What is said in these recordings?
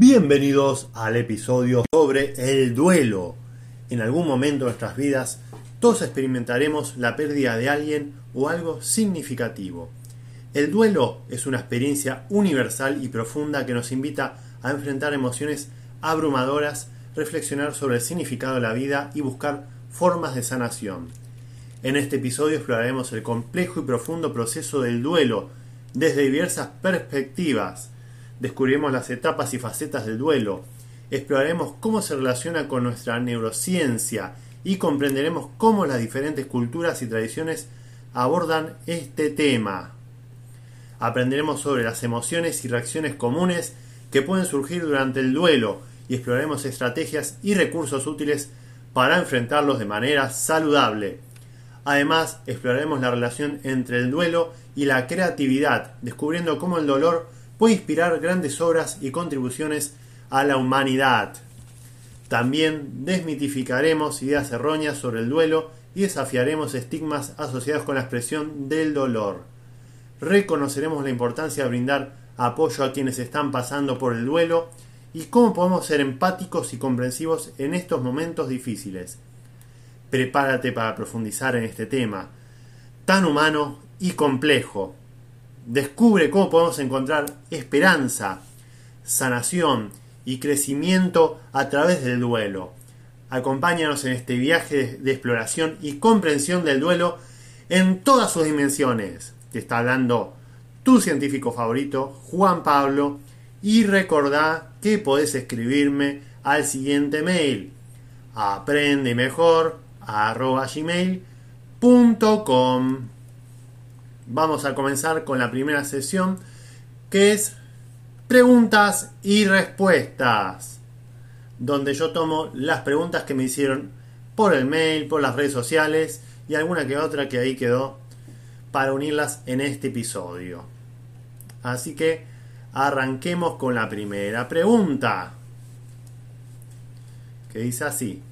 Bienvenidos al episodio sobre el duelo. En algún momento de nuestras vidas, todos experimentaremos la pérdida de alguien o algo significativo. El duelo es una experiencia universal y profunda que nos invita a enfrentar emociones abrumadoras, reflexionar sobre el significado de la vida y buscar formas de sanación. En este episodio exploraremos el complejo y profundo proceso del duelo desde diversas perspectivas descubriremos las etapas y facetas del duelo, exploraremos cómo se relaciona con nuestra neurociencia y comprenderemos cómo las diferentes culturas y tradiciones abordan este tema. Aprenderemos sobre las emociones y reacciones comunes que pueden surgir durante el duelo y exploraremos estrategias y recursos útiles para enfrentarlos de manera saludable. Además, exploraremos la relación entre el duelo y la creatividad, descubriendo cómo el dolor puede inspirar grandes obras y contribuciones a la humanidad. También desmitificaremos ideas erróneas sobre el duelo y desafiaremos estigmas asociados con la expresión del dolor. Reconoceremos la importancia de brindar apoyo a quienes están pasando por el duelo y cómo podemos ser empáticos y comprensivos en estos momentos difíciles. Prepárate para profundizar en este tema, tan humano y complejo. Descubre cómo podemos encontrar esperanza, sanación y crecimiento a través del duelo. Acompáñanos en este viaje de exploración y comprensión del duelo en todas sus dimensiones. Te está hablando tu científico favorito, Juan Pablo, y recordá que podés escribirme al siguiente mail aprende mejor vamos a comenzar con la primera sesión que es preguntas y respuestas, donde yo tomo las preguntas que me hicieron por el mail, por las redes sociales y alguna que otra que ahí quedó para unirlas en este episodio. Así que arranquemos con la primera pregunta, que dice así.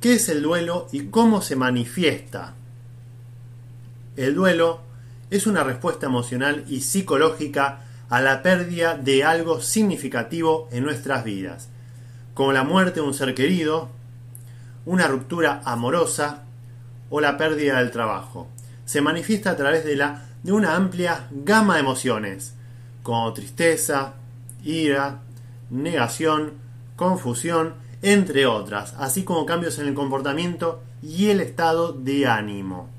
¿Qué es el duelo y cómo se manifiesta? El duelo es una respuesta emocional y psicológica a la pérdida de algo significativo en nuestras vidas, como la muerte de un ser querido, una ruptura amorosa o la pérdida del trabajo. Se manifiesta a través de, la, de una amplia gama de emociones, como tristeza, ira, negación, confusión, entre otras, así como cambios en el comportamiento y el estado de ánimo.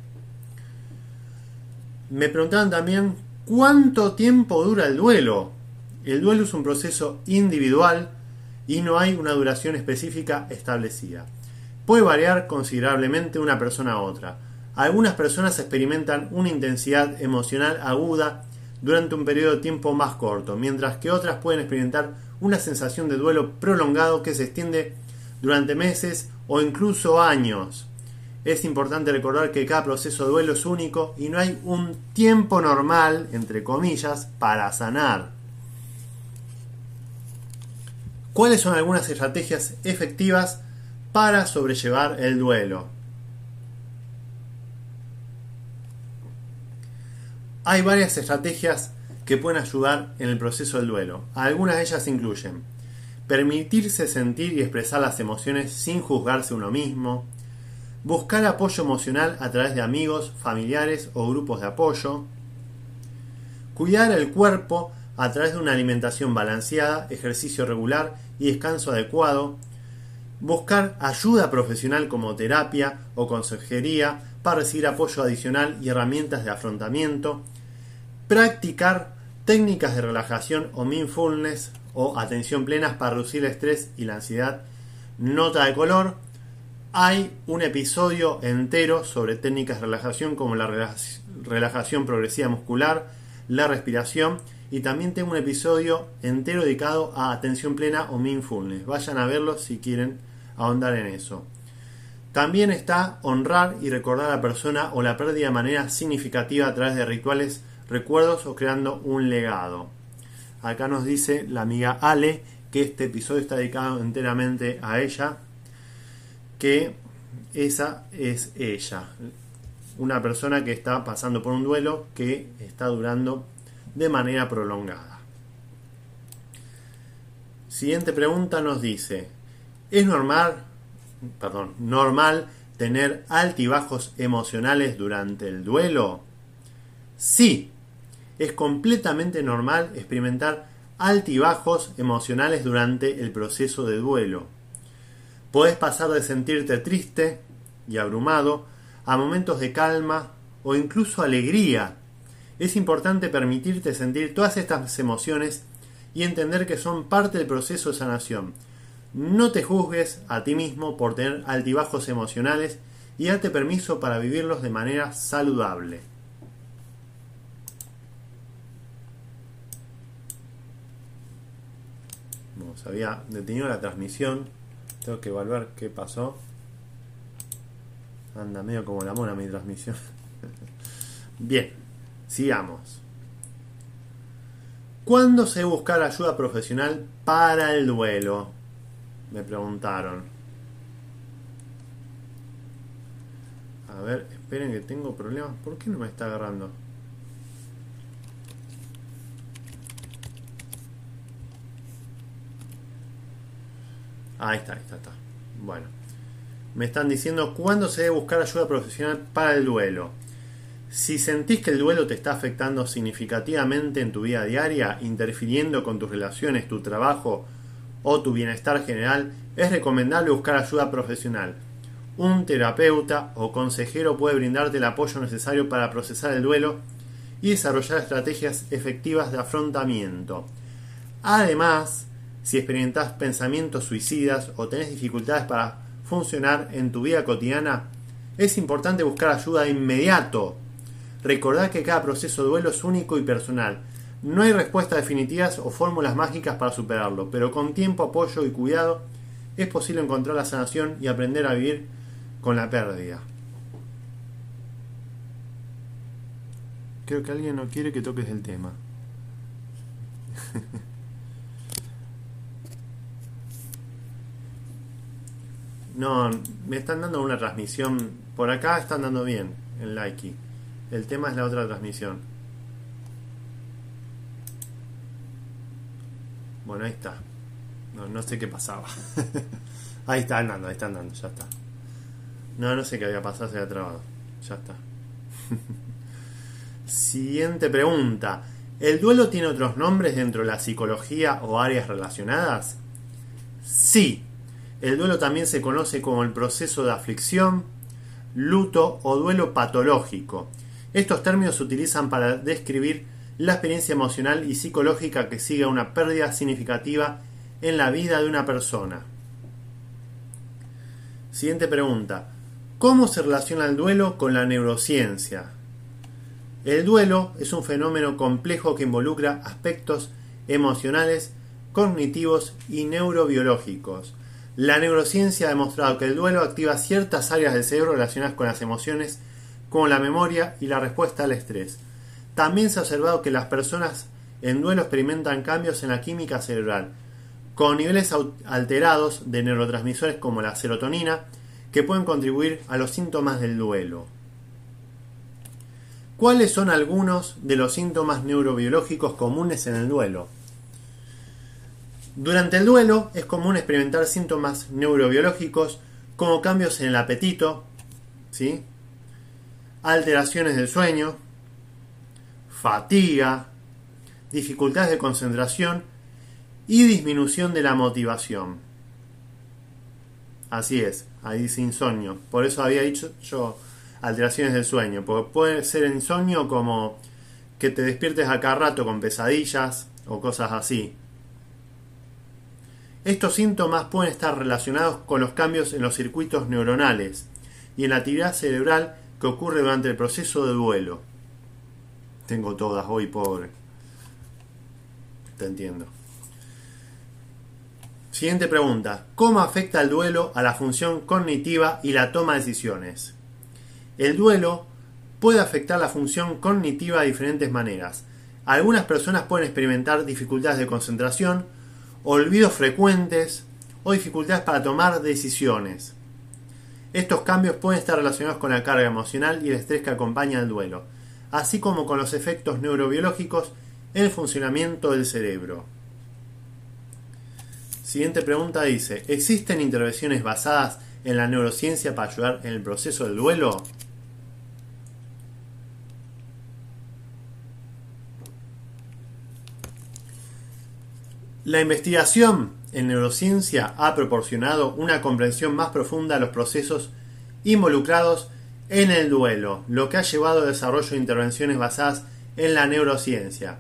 Me preguntaban también cuánto tiempo dura el duelo. El duelo es un proceso individual y no hay una duración específica establecida. Puede variar considerablemente de una persona a otra. Algunas personas experimentan una intensidad emocional aguda durante un periodo de tiempo más corto, mientras que otras pueden experimentar una sensación de duelo prolongado que se extiende durante meses o incluso años es importante recordar que cada proceso de duelo es único y no hay un tiempo normal, entre comillas, para sanar. ¿Cuáles son algunas estrategias efectivas para sobrellevar el duelo? Hay varias estrategias que pueden ayudar en el proceso del duelo. Algunas de ellas incluyen permitirse sentir y expresar las emociones sin juzgarse uno mismo, buscar apoyo emocional a través de amigos, familiares o grupos de apoyo, cuidar el cuerpo a través de una alimentación balanceada, ejercicio regular y descanso adecuado, buscar ayuda profesional como terapia o consejería para recibir apoyo adicional y herramientas de afrontamiento, practicar técnicas de relajación o mindfulness o atención plenas para reducir el estrés y la ansiedad, nota de color, hay un episodio entero sobre técnicas de relajación como la relajación progresiva muscular, la respiración y también tengo un episodio entero dedicado a atención plena o mindfulness. Vayan a verlo si quieren ahondar en eso. También está honrar y recordar a la persona o la pérdida de manera significativa a través de rituales, recuerdos o creando un legado. Acá nos dice la amiga Ale que este episodio está dedicado enteramente a ella, que esa es ella, una persona que está pasando por un duelo que está durando de manera prolongada. Siguiente pregunta nos dice, ¿es normal perdón, normal tener altibajos emocionales durante el duelo? Sí, es completamente normal experimentar altibajos emocionales durante el proceso de duelo. Puedes pasar de sentirte triste y abrumado a momentos de calma o incluso alegría. Es importante permitirte sentir todas estas emociones y entender que son parte del proceso de sanación no te juzgues a ti mismo por tener altibajos emocionales y date permiso para vivirlos de manera saludable. se había detenido la transmisión. Tengo que evaluar qué pasó. Anda medio como la mona mi transmisión. Bien, sigamos. ¿Cuándo se buscar ayuda profesional para el duelo? Me preguntaron. A ver, esperen que tengo problemas. ¿Por qué no me está agarrando? Ahí está, ahí está, está. Bueno. Me están diciendo cuándo se debe buscar ayuda profesional para el duelo. Si sentís que el duelo te está afectando significativamente en tu vida diaria, interfiriendo con tus relaciones, tu trabajo o tu bienestar general, es recomendable buscar ayuda profesional. Un terapeuta o consejero puede brindarte el apoyo necesario para procesar el duelo y desarrollar estrategias efectivas de afrontamiento. Además, si experimentas pensamientos suicidas o tenés dificultades para funcionar en tu vida cotidiana, es importante buscar ayuda de inmediato. Recordad que cada proceso de duelo es único y personal no hay respuestas definitivas o fórmulas mágicas para superarlo, pero con tiempo, apoyo y cuidado es posible encontrar la sanación y aprender a vivir con la pérdida. Creo que alguien no quiere que toques el tema. no, me están dando una transmisión. Por acá están dando bien el like. El tema es la otra transmisión. Bueno, ahí está. No, sé qué pasaba. ahí está andando, ahí está andando, ya está. No, no sé qué había pasado, se había trabado. Ya está. Siguiente pregunta. ¿El duelo tiene otros nombres dentro de la psicología o áreas relacionadas? Sí. El duelo también se conoce como el proceso de aflicción, luto o duelo patológico. Estos términos se utilizan para describir la experiencia emocional y psicológica que sigue a una pérdida significativa en la vida de una persona. Siguiente pregunta. ¿Cómo se relaciona el duelo con la neurociencia? El duelo es un fenómeno complejo que involucra aspectos emocionales, cognitivos y neurobiológicos. La neurociencia ha demostrado que el duelo activa ciertas áreas del cerebro relacionadas con las emociones, como la memoria y la respuesta al estrés. También se ha observado que las personas en duelo experimentan cambios en la química cerebral, con niveles alterados de neurotransmisores como la serotonina, que pueden contribuir a los síntomas del duelo. ¿Cuáles son algunos de los síntomas neurobiológicos comunes en el duelo? Durante el duelo es común experimentar síntomas neurobiológicos como cambios en el apetito, ¿sí? alteraciones del sueño, fatiga, dificultades de concentración y disminución de la motivación. Así es, ahí dice insomnio. Por eso había dicho yo alteraciones del sueño, porque puede ser insomnio como que te despiertes a rato con pesadillas o cosas así. Estos síntomas pueden estar relacionados con los cambios en los circuitos neuronales y en la actividad cerebral que ocurre durante el proceso de duelo. Tengo todas hoy, pobre. te entiendo. Siguiente pregunta. ¿Cómo afecta el duelo a la función cognitiva y la toma de decisiones? El duelo puede afectar la función cognitiva de diferentes maneras. Algunas personas pueden experimentar dificultades de concentración, olvidos frecuentes o dificultades para tomar decisiones. Estos cambios pueden estar relacionados con la carga emocional y el estrés que acompaña el duelo, así como con los efectos neurobiológicos en el funcionamiento del cerebro. Siguiente pregunta dice, ¿existen intervenciones basadas en la neurociencia para ayudar en el proceso del duelo? La investigación en neurociencia ha proporcionado una comprensión más profunda de los procesos involucrados en el duelo, lo que ha llevado al desarrollo de intervenciones basadas en la neurociencia.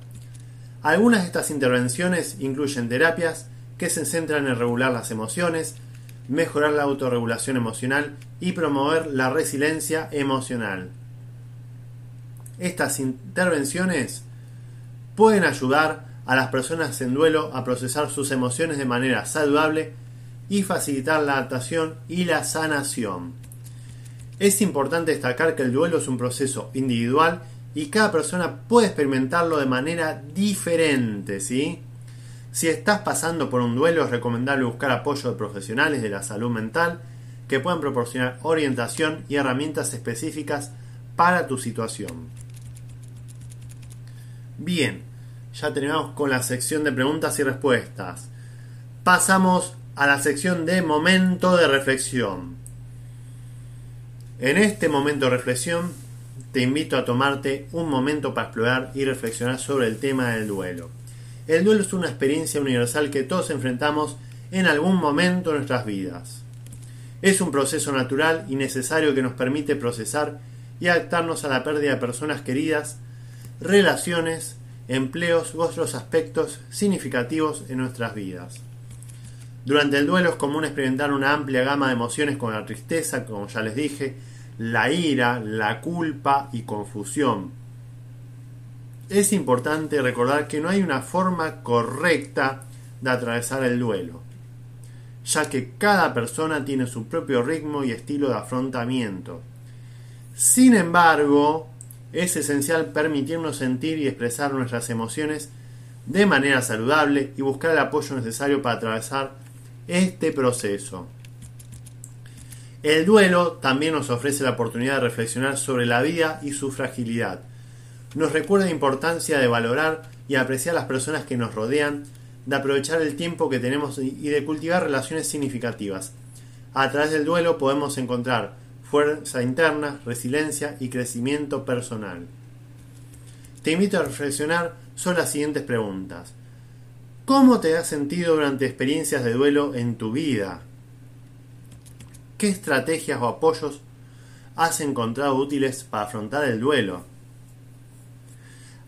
Algunas de estas intervenciones incluyen terapias que se centran en regular las emociones, mejorar la autorregulación emocional y promover la resiliencia emocional. Estas intervenciones pueden ayudar a las personas en duelo a procesar sus emociones de manera saludable y facilitar la adaptación y la sanación. Es importante destacar que el duelo es un proceso individual y cada persona puede experimentarlo de manera diferente, ¿sí? Si estás pasando por un duelo es recomendable buscar apoyo de profesionales de la salud mental que puedan proporcionar orientación y herramientas específicas para tu situación. Bien, ya terminamos con la sección de preguntas y respuestas. Pasamos a la sección de momento de reflexión. En este momento de reflexión te invito a tomarte un momento para explorar y reflexionar sobre el tema del duelo. El duelo es una experiencia universal que todos enfrentamos en algún momento de nuestras vidas. Es un proceso natural y necesario que nos permite procesar y adaptarnos a la pérdida de personas queridas, relaciones, empleos u otros aspectos significativos en nuestras vidas. Durante el duelo es común experimentar una amplia gama de emociones como la tristeza, como ya les dije, la ira, la culpa y confusión. Es importante recordar que no hay una forma correcta de atravesar el duelo, ya que cada persona tiene su propio ritmo y estilo de afrontamiento. Sin embargo, es esencial permitirnos sentir y expresar nuestras emociones de manera saludable y buscar el apoyo necesario para atravesar este proceso. El duelo también nos ofrece la oportunidad de reflexionar sobre la vida y su fragilidad. Nos recuerda la importancia de valorar y apreciar las personas que nos rodean, de aprovechar el tiempo que tenemos y de cultivar relaciones significativas. A través del duelo podemos encontrar fuerza interna, resiliencia y crecimiento personal. Te invito a reflexionar sobre las siguientes preguntas. ¿Cómo te has sentido durante experiencias de duelo en tu vida? ¿Qué estrategias o apoyos has encontrado útiles para afrontar el duelo?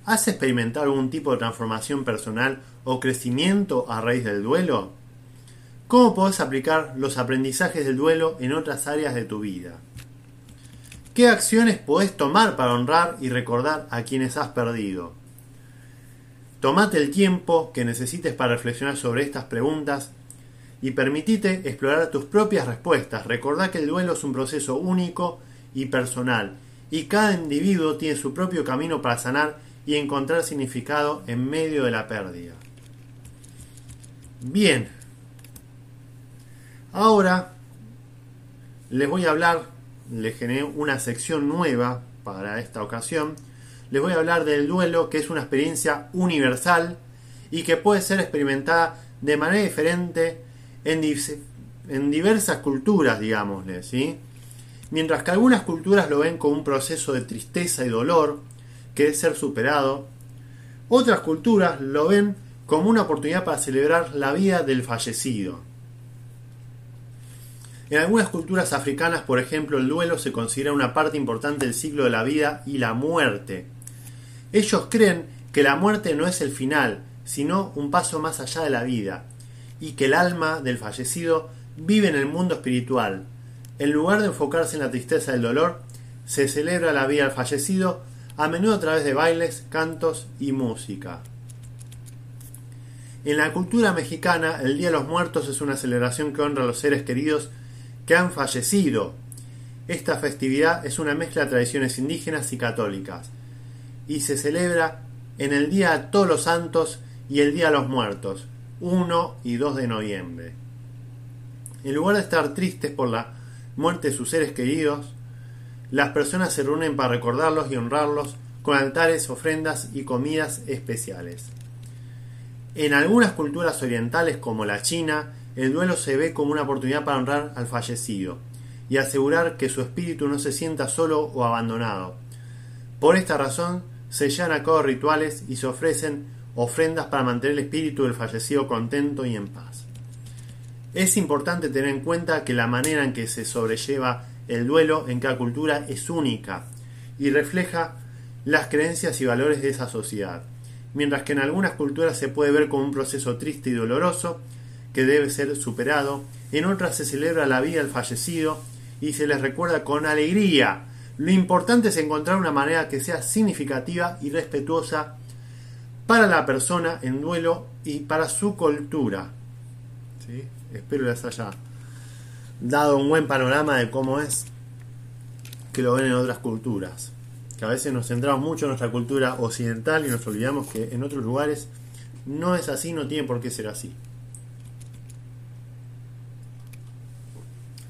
¿Has experimentado algún tipo de transformación personal o crecimiento a raíz del duelo? ¿Cómo puedes aplicar los aprendizajes del duelo en otras áreas de tu vida? ¿Qué acciones podés tomar para honrar y recordar a quienes has perdido? Tomate el tiempo que necesites para reflexionar sobre estas preguntas y permitite explorar tus propias respuestas. Recordá que el duelo es un proceso único y personal y cada individuo tiene su propio camino para sanar y encontrar significado en medio de la pérdida. Bien, ahora les voy a hablar le generé una sección nueva para esta ocasión. Les voy a hablar del duelo, que es una experiencia universal y que puede ser experimentada de manera diferente en, diversas culturas, digámosle. Mientras que algunas culturas lo ven como un proceso de tristeza y dolor que debe ser superado, otras culturas lo ven como una oportunidad para celebrar la vida del fallecido. En algunas culturas africanas, por ejemplo, el duelo se considera una parte importante del ciclo de la vida y la muerte. Ellos creen que la muerte no es el final, sino un paso más allá de la vida, y que el alma del fallecido vive en el mundo espiritual. En lugar de enfocarse en la tristeza del dolor, se celebra la vida del fallecido a menudo a través de bailes, cantos y música. En la cultura mexicana, el Día de los Muertos es una celebración que honra a los seres queridos que han fallecido. Esta festividad es una mezcla de tradiciones indígenas y católicas y se celebra en el Día de Todos los Santos y el Día de los Muertos, 1 y 2 de noviembre. En lugar de estar tristes por la muerte de sus seres queridos, las personas se reúnen para recordarlos y honrarlos con altares, ofrendas y comidas especiales. En algunas culturas orientales como la China, el duelo se ve como una oportunidad para honrar al fallecido y asegurar que su espíritu no se sienta solo o abandonado. Por esta razón, se llevan a cabo rituales y se ofrecen ofrendas para mantener el espíritu del fallecido contento y en paz. Es importante tener en cuenta que la manera en que se sobrelleva el duelo en cada cultura es única y refleja las creencias y valores de esa sociedad, mientras que en algunas culturas se puede ver como un proceso triste y doloroso que debe ser superado, en otras se celebra la vida del fallecido y se les recuerda con alegría. Lo importante es encontrar una manera que sea significativa y respetuosa para la persona en duelo y para su cultura. ¿Sí? Espero les haya dado un buen panorama de cómo es que lo ven en otras culturas. Que a veces nos centramos mucho en nuestra cultura occidental y nos olvidamos que en otros lugares no es así, no tiene por qué ser así.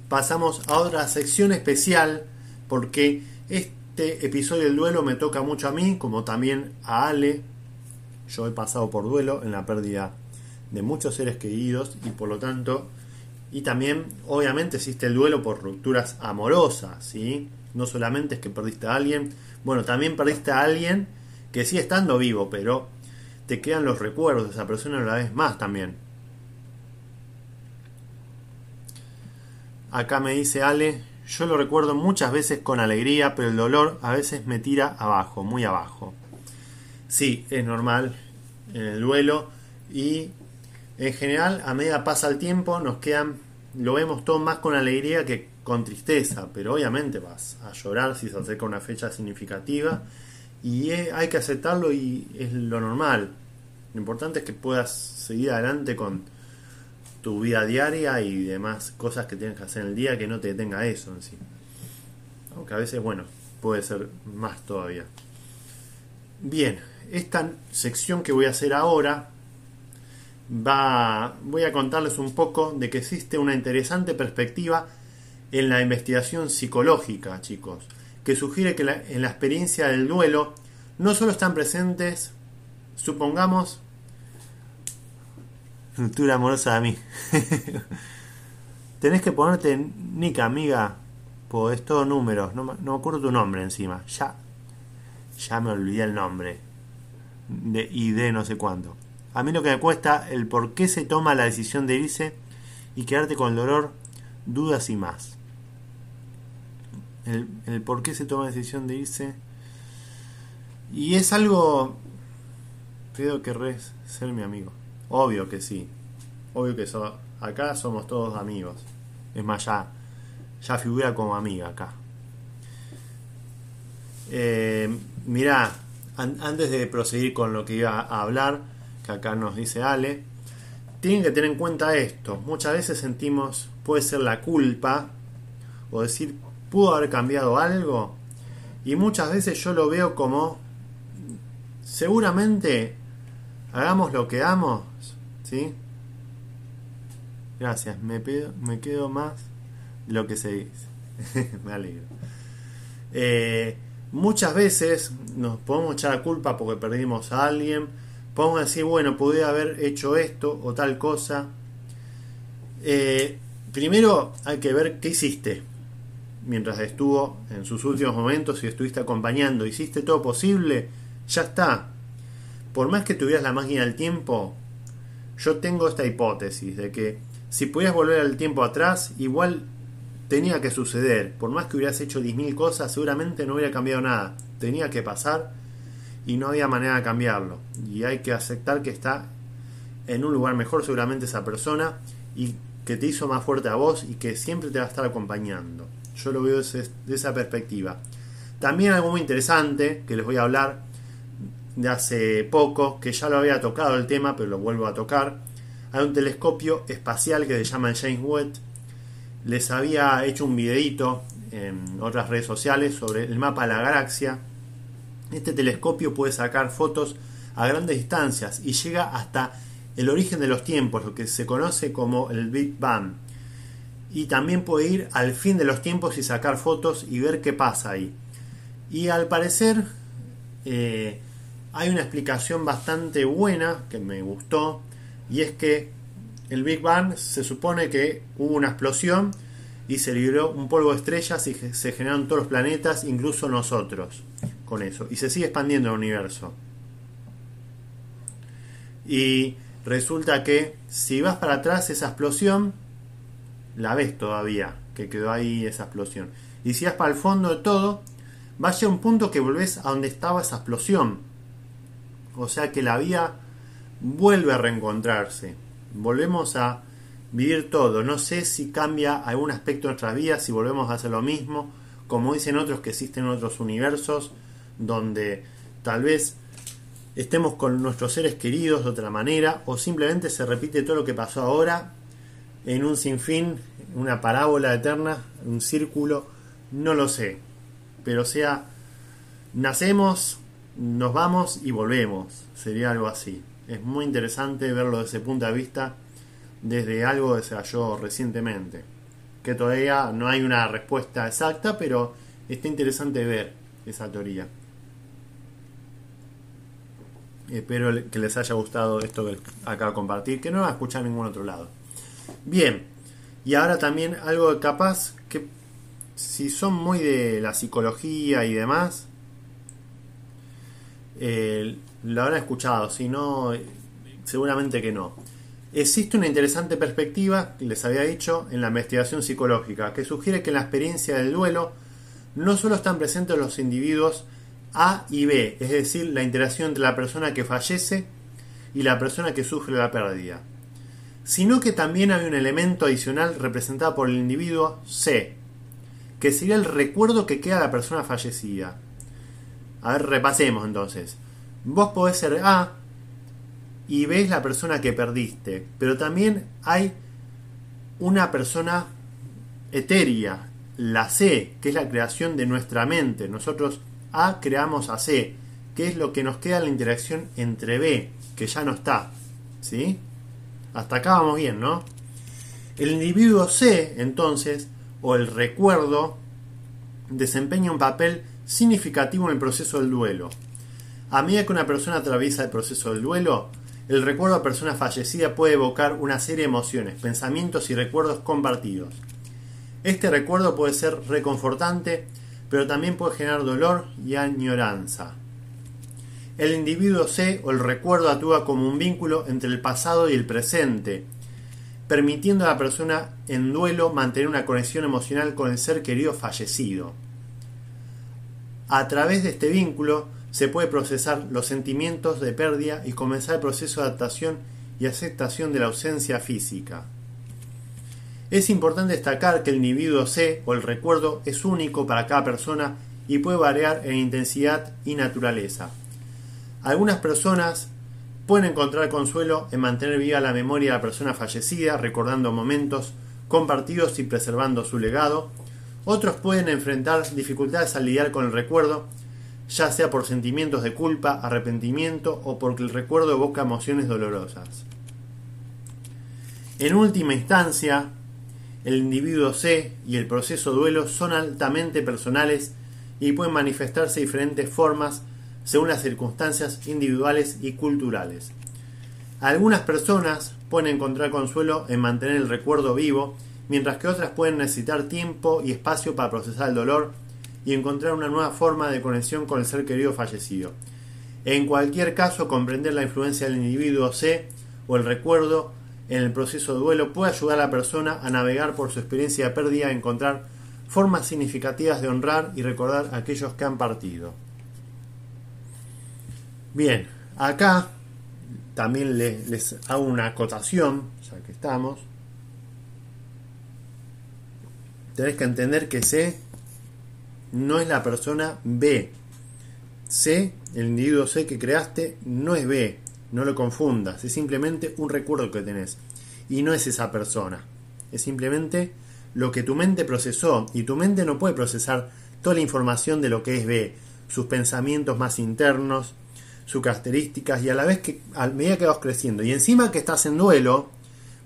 Pasamos a otra sección especial porque este episodio del duelo me toca mucho a mí, como también a Ale, yo he pasado por duelo en la pérdida de muchos seres queridos y por lo tanto, y también obviamente existe el duelo por rupturas amorosas, ¿sí? No solamente es que perdiste a alguien, bueno, también perdiste a alguien que sigue estando vivo, pero te quedan los recuerdos de esa persona a la vez más también. Acá me dice Ale, yo lo recuerdo muchas veces con alegría, pero el dolor a veces me tira abajo, muy abajo. Sí, es normal en el duelo y en general a medida pasa el tiempo nos quedan, lo vemos todo más con alegría que con tristeza, pero obviamente vas a llorar si se acerca una fecha significativa y hay que aceptarlo y es lo normal. Lo importante es que puedas seguir adelante con tu vida diaria y demás cosas que tienes que hacer en el día que no te detenga eso en sí. Aunque a veces, bueno, puede ser más todavía. Bien, esta sección que voy a hacer ahora va, voy a contarles un poco de que existe una interesante perspectiva en la investigación psicológica, chicos, que sugiere que en la experiencia del duelo no solo están presentes, supongamos, ruptura amorosa a mí. Tenés que ponerte Nica, amiga, pues es todo números, no, no me acuerdo tu nombre encima, ya, ya me olvidé el nombre de, y de no sé cuánto. A mí lo que me cuesta el por qué se toma la decisión de irse y quedarte con el dolor, dudas y más. El, el por qué se toma la decisión de irse. Y es algo... Creo que querrés ser mi amigo. Obvio que sí. Obvio que acá somos todos amigos. Es más, ya, ya figura como amiga acá. Eh, mirá, antes de proseguir con lo que iba a hablar, que acá nos dice Ale, tienen que tener en cuenta esto. Muchas veces sentimos, puede ser la culpa, o decir, ¿pudo haber cambiado algo? Y muchas veces yo lo veo como, seguramente, hagamos lo que damos, ¿sí? Gracias, me, me quedo más de lo que se dice. me alegro. Eh, Muchas veces nos podemos echar la culpa porque perdimos a alguien, podemos decir, bueno, pude haber hecho esto o tal cosa. Eh, primero hay que ver qué hiciste mientras estuvo en sus últimos momentos, si estuviste acompañando, hiciste todo posible, ya está. Por más que tuvieras la máquina del tiempo, yo tengo esta hipótesis de que si pudieras volver al tiempo atrás, igual tenía que suceder. Por más que hubieras hecho 10.000 cosas, seguramente no hubiera cambiado nada. Tenía que pasar y no había manera de cambiarlo. Y hay que aceptar que está en un lugar mejor seguramente esa persona y que te hizo más fuerte a vos y que siempre te va a estar acompañando. Yo lo veo desde esa perspectiva. También algo muy interesante que les voy a hablar de hace poco, que ya lo había tocado el tema, pero lo vuelvo a tocar. Hay un telescopio espacial que se llama James Webb. Les había hecho un videito en otras redes sociales sobre el mapa de la galaxia. Este telescopio puede sacar fotos a grandes distancias y llega hasta el origen de los tiempos, lo que se conoce como el Big Bang. Y también puede ir al fin de los tiempos y sacar fotos y ver qué pasa ahí. Y al parecer eh, hay una explicación bastante buena que me gustó y es que el Big Bang se supone que hubo una explosión y se liberó un polvo de estrellas y se generaron todos los planetas, incluso nosotros, con eso. Y se sigue expandiendo el universo. Y resulta que si vas para atrás esa explosión, la ves todavía, que quedó ahí esa explosión. Y si vas para el fondo de todo, va a un punto que volvés a donde estaba esa explosión. O sea que la vía vuelve a reencontrarse. Volvemos a vivir todo. No sé si cambia algún aspecto de nuestras vidas, si volvemos a hacer lo mismo. Como dicen otros que existen otros universos donde tal vez estemos con nuestros seres queridos de otra manera o simplemente se repite todo lo que pasó ahora en un sinfín, una parábola eterna, un círculo, no lo sé pero sea, nacemos, nos vamos y volvemos, sería algo así. Es muy interesante verlo desde ese punto de vista, desde algo que se halló recientemente, que todavía no hay una respuesta exacta, pero está interesante ver esa teoría. Espero que les haya gustado esto que acabo de compartir, que no va a escuchar en ningún otro lado. Bien, y ahora también algo capaz que si son muy de la psicología y demás, eh, lo habrán escuchado, si no, seguramente que no. Existe una interesante perspectiva, les había dicho, en la investigación psicológica, que sugiere que en la experiencia del duelo no solo están presentes los individuos A y B, es decir, la interacción entre la persona que fallece y la persona que sufre la pérdida, sino que también hay un elemento adicional representado por el individuo C, que sería el recuerdo que queda de la persona fallecida. A ver, repasemos entonces. Vos podés ser A y ves la persona que perdiste, pero también hay una persona etérea, la C, que es la creación de nuestra mente. Nosotros A creamos a C, que es lo que nos queda en la interacción entre B, que ya no está. ¿Sí? Hasta acá vamos bien, ¿no? El individuo C, entonces, o el recuerdo desempeña un papel significativo en el proceso del duelo. A medida que una persona atraviesa el proceso del duelo, el recuerdo a persona fallecida puede evocar una serie de emociones, pensamientos y recuerdos compartidos. Este recuerdo puede ser reconfortante, pero también puede generar dolor y añoranza. El individuo C o el recuerdo actúa como un vínculo entre el pasado y el presente, permitiendo a la persona en duelo mantener una conexión emocional con el ser querido fallecido. A través de este vínculo se puede procesar los sentimientos de pérdida y comenzar el proceso de adaptación y aceptación de la ausencia física. Es importante destacar que el individuo C o el recuerdo es único para cada persona y puede variar en intensidad y naturaleza. Algunas personas pueden encontrar consuelo en mantener viva la memoria de la persona fallecida, recordando momentos compartidos y preservando su legado. Otros pueden enfrentar dificultades al lidiar con el recuerdo, ya sea por sentimientos de culpa, arrepentimiento o porque el recuerdo evoca emociones dolorosas. En última instancia, el individuo C y el proceso duelo son altamente personales y pueden manifestarse de diferentes formas según las circunstancias individuales y culturales. Algunas personas pueden encontrar consuelo en mantener el recuerdo vivo, mientras que otras pueden necesitar tiempo y espacio para procesar el dolor y encontrar una nueva forma de conexión con el ser querido fallecido. En cualquier caso, comprender la influencia del individuo C o el recuerdo en el proceso de duelo puede ayudar a la persona a navegar por su experiencia de pérdida y encontrar formas significativas de honrar y recordar a aquellos que han partido. Bien, acá también les, hago una acotación, ya que estamos. Tenés que entender que C no es la persona B. C, el individuo C que creaste, no es B, no lo confundas, es simplemente un recuerdo que tenés. Y no es esa persona, es simplemente lo que tu mente procesó. Y tu mente no puede procesar toda la información de lo que es B, sus pensamientos más internos, sus características, y a la vez que a medida que vas creciendo, y encima que estás en duelo,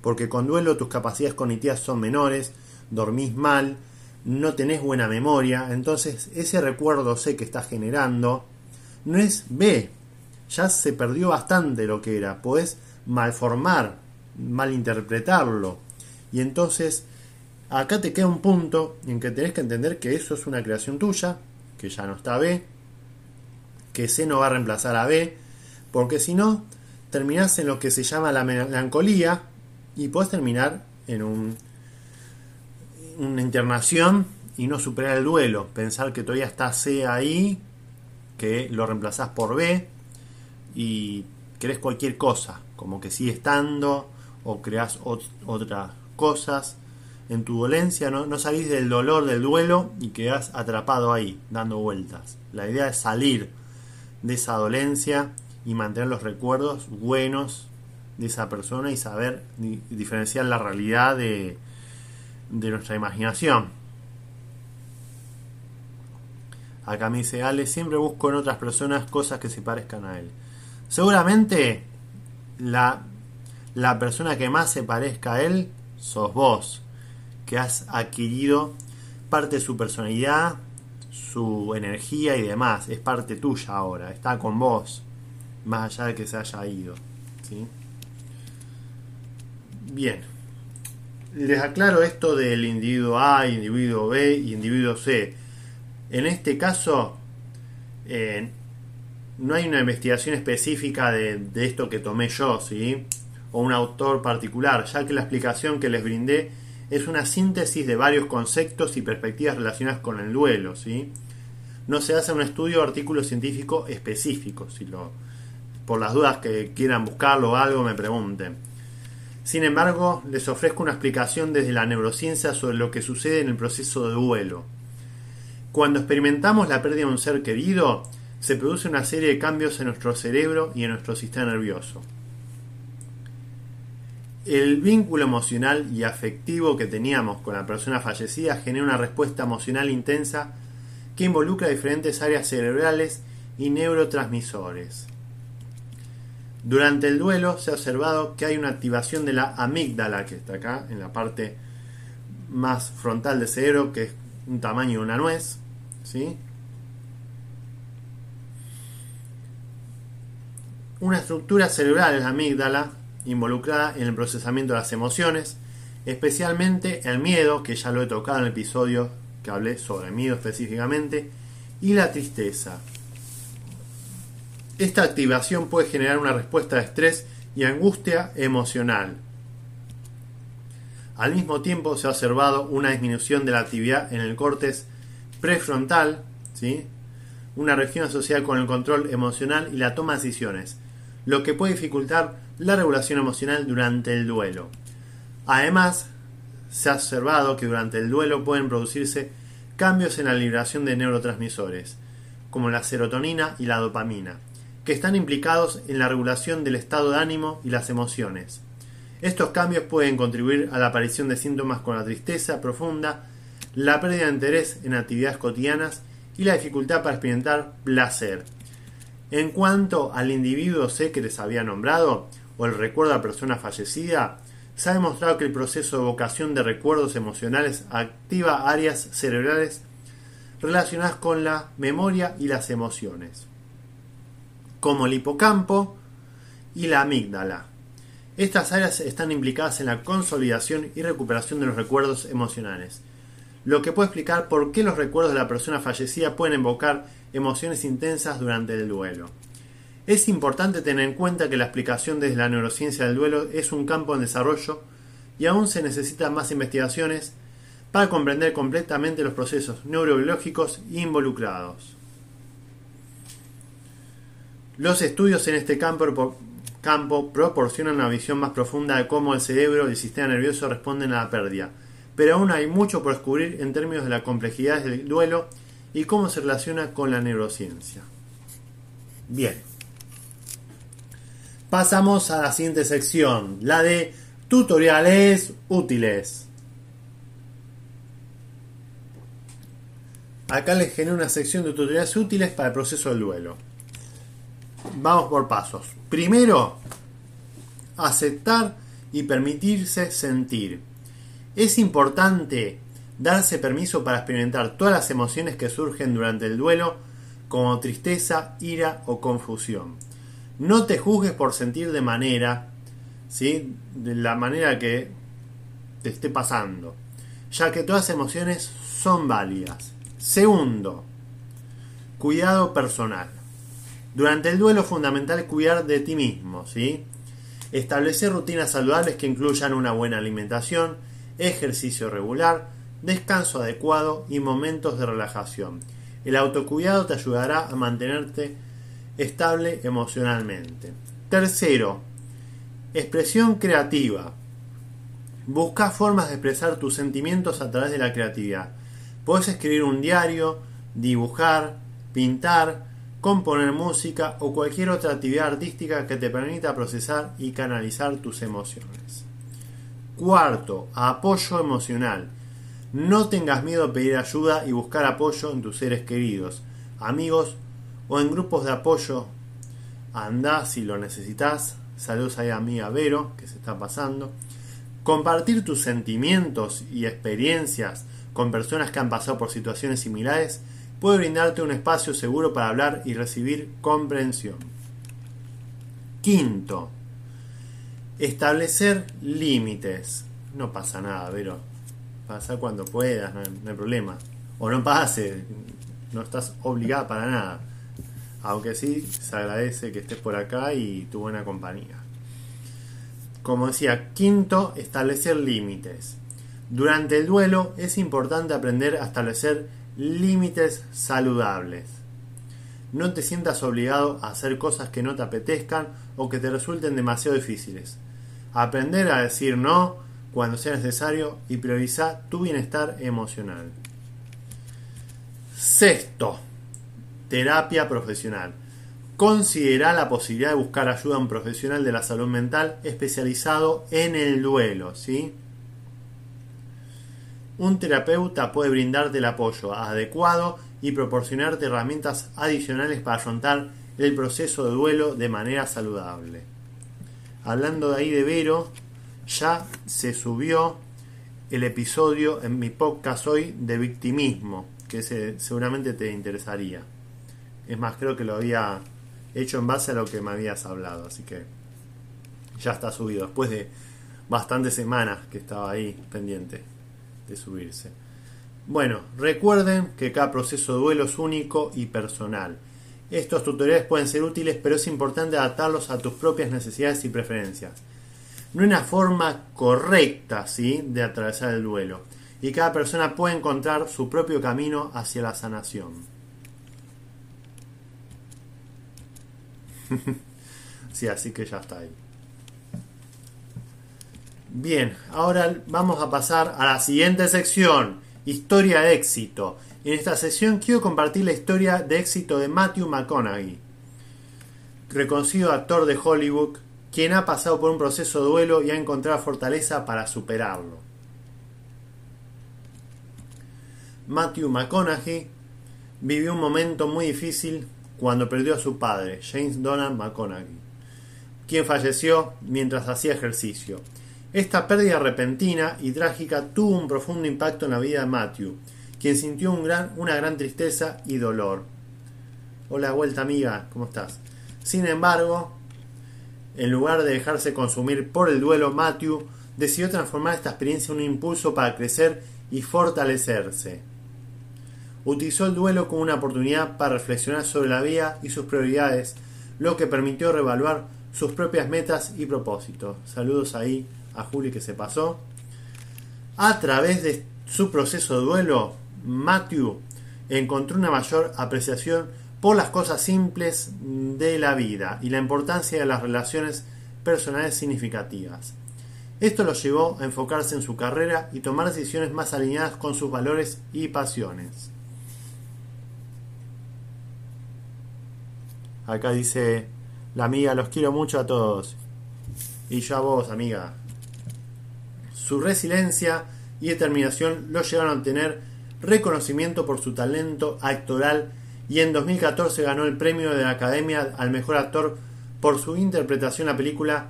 porque con duelo tus capacidades cognitivas son menores, dormís mal, no tenés buena memoria, entonces ese recuerdo C que estás generando no es B, ya se perdió bastante lo que era, podés malformar, malinterpretarlo, y entonces acá te queda un punto en que tenés que entender que eso es una creación tuya, que ya no está B, que C no va a reemplazar a B, porque si no, terminás en lo que se llama la melancolía y podés terminar en un una internación y no superar el duelo. Pensar que todavía está C ahí, que lo reemplazás por B y crees cualquier cosa, como que sigue estando o creas otras cosas. En tu dolencia no, no salís del dolor del duelo y quedás atrapado ahí, dando vueltas. La idea es salir de esa dolencia y mantener los recuerdos buenos de esa persona y saber diferenciar la realidad de, de nuestra imaginación. Acá me dice Ale, siempre busco en otras personas cosas que se parezcan a él. Seguramente la, la persona que más se parezca a él sos vos, que has adquirido parte de su personalidad, su energía y demás. Es parte tuya ahora, está con vos, más allá de que se haya ido. ¿sí? Bien les aclaro esto del individuo A, individuo B y individuo C. En este caso, eh, no hay una investigación específica de, de, esto que tomé yo, ¿sí? O un autor particular, ya que la explicación que les brindé es una síntesis de varios conceptos y perspectivas relacionadas con el duelo, ¿sí? No se hace un estudio o artículo científico específico, si lo, por las dudas que quieran buscarlo o algo me pregunten. Sin embargo, les ofrezco una explicación desde la neurociencia sobre lo que sucede en el proceso de duelo. Cuando experimentamos la pérdida de un ser querido, se produce una serie de cambios en nuestro cerebro y en nuestro sistema nervioso. El vínculo emocional y afectivo que teníamos con la persona fallecida genera una respuesta emocional intensa que involucra diferentes áreas cerebrales y neurotransmisores. Durante el duelo se ha observado que hay una activación de la amígdala, que está acá, en la parte más frontal del cerebro, que es un tamaño de una nuez. ¿sí? Una estructura cerebral es la amígdala, involucrada en el procesamiento de las emociones, especialmente el miedo, que ya lo he tocado en el episodio que hablé sobre miedo específicamente, y la tristeza. Esta activación puede generar una respuesta de estrés y angustia emocional. Al mismo tiempo se ha observado una disminución de la actividad en el córtex prefrontal, ¿sí? una región asociada con el control emocional y la toma de decisiones, lo que puede dificultar la regulación emocional durante el duelo. Además, se ha observado que durante el duelo pueden producirse cambios en la liberación de neurotransmisores, como la serotonina y la dopamina, que están implicados en la regulación del estado de ánimo y las emociones. Estos cambios pueden contribuir a la aparición de síntomas con la tristeza profunda, la pérdida de interés en actividades cotidianas y la dificultad para experimentar placer. En cuanto al individuo C que les había nombrado, o el recuerdo a persona fallecida, se ha demostrado que el proceso de evocación de recuerdos emocionales activa áreas cerebrales relacionadas con la memoria y las emociones como el hipocampo y la amígdala. Estas áreas están implicadas en la consolidación y recuperación de los recuerdos emocionales, lo que puede explicar por qué los recuerdos de la persona fallecida pueden invocar emociones intensas durante el duelo. Es importante tener en cuenta que la explicación desde la neurociencia del duelo es un campo en desarrollo y aún se necesitan más investigaciones para comprender completamente los procesos neurobiológicos involucrados. Los estudios en este campo, proporcionan una visión más profunda de cómo el cerebro y el sistema nervioso responden a la pérdida, pero aún hay mucho por descubrir en términos de la complejidad del duelo y cómo se relaciona con la neurociencia. Bien. Pasamos a la siguiente sección, la de tutoriales útiles. Acá les genero una sección de tutoriales útiles para el proceso del duelo. Vamos por pasos. Primero, aceptar y permitirse sentir. Es importante darse permiso para experimentar todas las emociones que surgen durante el duelo, como tristeza, ira o confusión. No te juzgues por sentir de manera, ¿sí? de la manera que te esté pasando, ya que todas las emociones son válidas. Segundo, cuidado personal. Durante el duelo es fundamental cuidar de ti mismo, ¿sí? Establecer rutinas saludables que incluyan una buena alimentación, ejercicio regular, descanso adecuado y momentos de relajación. El autocuidado te ayudará a mantenerte estable emocionalmente. Tercero, expresión creativa. Busca formas de expresar tus sentimientos a través de la creatividad. Puedes escribir un diario, dibujar, pintar, componer música o cualquier otra actividad artística que te permita procesar y canalizar tus emociones. Cuarto, apoyo emocional. No tengas miedo a pedir ayuda y buscar apoyo en tus seres queridos, amigos o en grupos de apoyo. Anda si lo necesitas. Saludos a amiga Vero, que se está pasando. Compartir tus sentimientos y experiencias con personas que han pasado por situaciones similares puede brindarte un espacio seguro para hablar y recibir comprensión. Quinto, establecer límites. No pasa nada, pero pasa cuando puedas, no hay, problema. O no pase, no estás obligada para nada. Aunque sí, se agradece que estés por acá y tu buena compañía. Como decía, quinto, establecer límites. Durante el duelo es importante aprender a establecer límites saludables. No te sientas obligado a hacer cosas que no te apetezcan o que te resulten demasiado difíciles. Aprender a decir no cuando sea necesario y priorizar tu bienestar emocional. Sexto, terapia profesional. Considera la posibilidad de buscar ayuda a un profesional de la salud mental especializado en el duelo, ¿sí? Un terapeuta puede brindarte el apoyo adecuado y proporcionarte herramientas adicionales para afrontar el proceso de duelo de manera saludable. Hablando de ahí de Vero, ya se subió el episodio en mi podcast hoy de victimismo, que seguramente te interesaría. Es más, creo que lo había hecho en base a lo que me habías hablado, así que ya está subido, después de bastantes semanas que estaba ahí pendiente de subirse. Bueno, recuerden que cada proceso de duelo es único y personal. Estos tutoriales pueden ser útiles, pero es importante adaptarlos a tus propias necesidades y preferencias. No hay una forma correcta ¿sí? de atravesar el duelo, y cada persona puede encontrar su propio camino hacia la sanación. sí, así que ya está ahí. Bien, ahora vamos a pasar a la siguiente sección, historia de éxito. En esta sección quiero compartir la historia de éxito de Matthew McConaughey, reconocido actor de Hollywood, quien ha pasado por un proceso de duelo y ha encontrado fortaleza para superarlo. Matthew McConaughey vivió un momento muy difícil cuando perdió a su padre, James Donald McConaughey, quien falleció mientras hacía ejercicio. Esta pérdida repentina y trágica tuvo un profundo impacto en la vida de Matthew, quien sintió una gran tristeza y dolor. Hola, vuelta amiga, ¿cómo estás? Sin embargo, en lugar de dejarse consumir por el duelo, Matthew decidió transformar esta experiencia en un impulso para crecer y fortalecerse. Utilizó el duelo como una oportunidad para reflexionar sobre la vida y sus prioridades, lo que permitió reevaluar sus propias metas y propósitos. Saludos ahí a Juli que se pasó. A través de su proceso de duelo, Matthew encontró una mayor apreciación por las cosas simples de la vida y la importancia de las relaciones personales significativas. Esto lo llevó a enfocarse en su carrera y tomar decisiones más alineadas con sus valores y pasiones. Acá dice la amiga, los quiero mucho a todos. Y yo a vos, amiga. Su resiliencia y determinación lo llevaron a tener reconocimiento por su talento actoral y en 2014 ganó el premio de la Academia al Mejor Actor por su interpretación en la película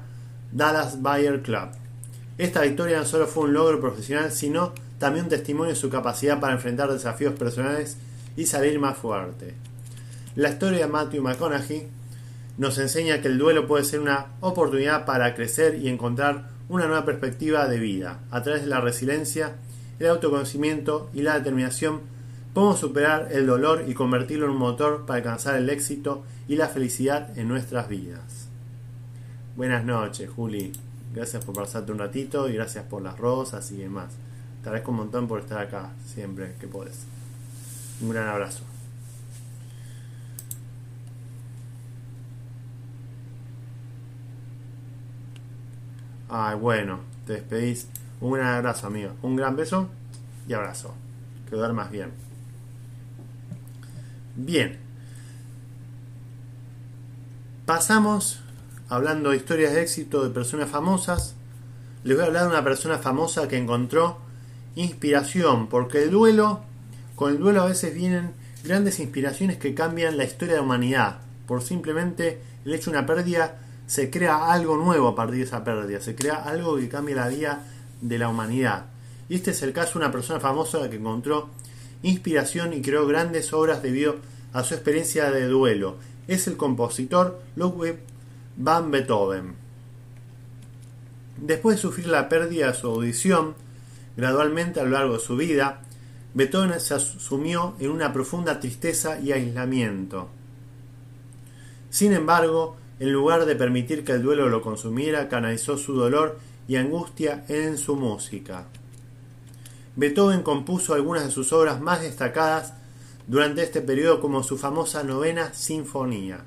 Dallas Buyer Club. Esta victoria no solo fue un logro profesional, sino también un testimonio de su capacidad para enfrentar desafíos personales y salir más fuerte. La historia de Matthew McConaughey nos enseña que el duelo puede ser una oportunidad para crecer y encontrar una nueva perspectiva de vida. A través de la resiliencia, el autoconocimiento y la determinación podemos superar el dolor y convertirlo en un motor para alcanzar el éxito y la felicidad en nuestras vidas. Buenas noches, Juli. Gracias por pasarte un ratito y gracias por las rosas y demás. Te agradezco un montón por estar acá siempre que puedes. Un gran abrazo. Ay, bueno, te despedís. Un gran abrazo, amigo. Un gran beso y abrazo. Que duermas bien. Bien. Pasamos hablando de historias de éxito de personas famosas. Les voy a hablar de una persona famosa que encontró inspiración, porque el duelo, con el duelo a veces vienen grandes inspiraciones que cambian la historia de la humanidad. Por simplemente el hecho de una pérdida se crea algo nuevo a partir de esa pérdida, se crea algo que cambia la vida de la humanidad. Y este es el caso de una persona famosa que encontró inspiración y creó grandes obras debido a su experiencia de duelo. Es el compositor Ludwig van Beethoven. Después de sufrir la pérdida de su audición, gradualmente a lo largo de su vida, Beethoven se sumió en una profunda tristeza y aislamiento. Sin embargo, en lugar de permitir que el duelo lo consumiera, canalizó su dolor y angustia en su música. Beethoven compuso algunas de sus obras más destacadas durante este periodo como su famosa novena sinfonía.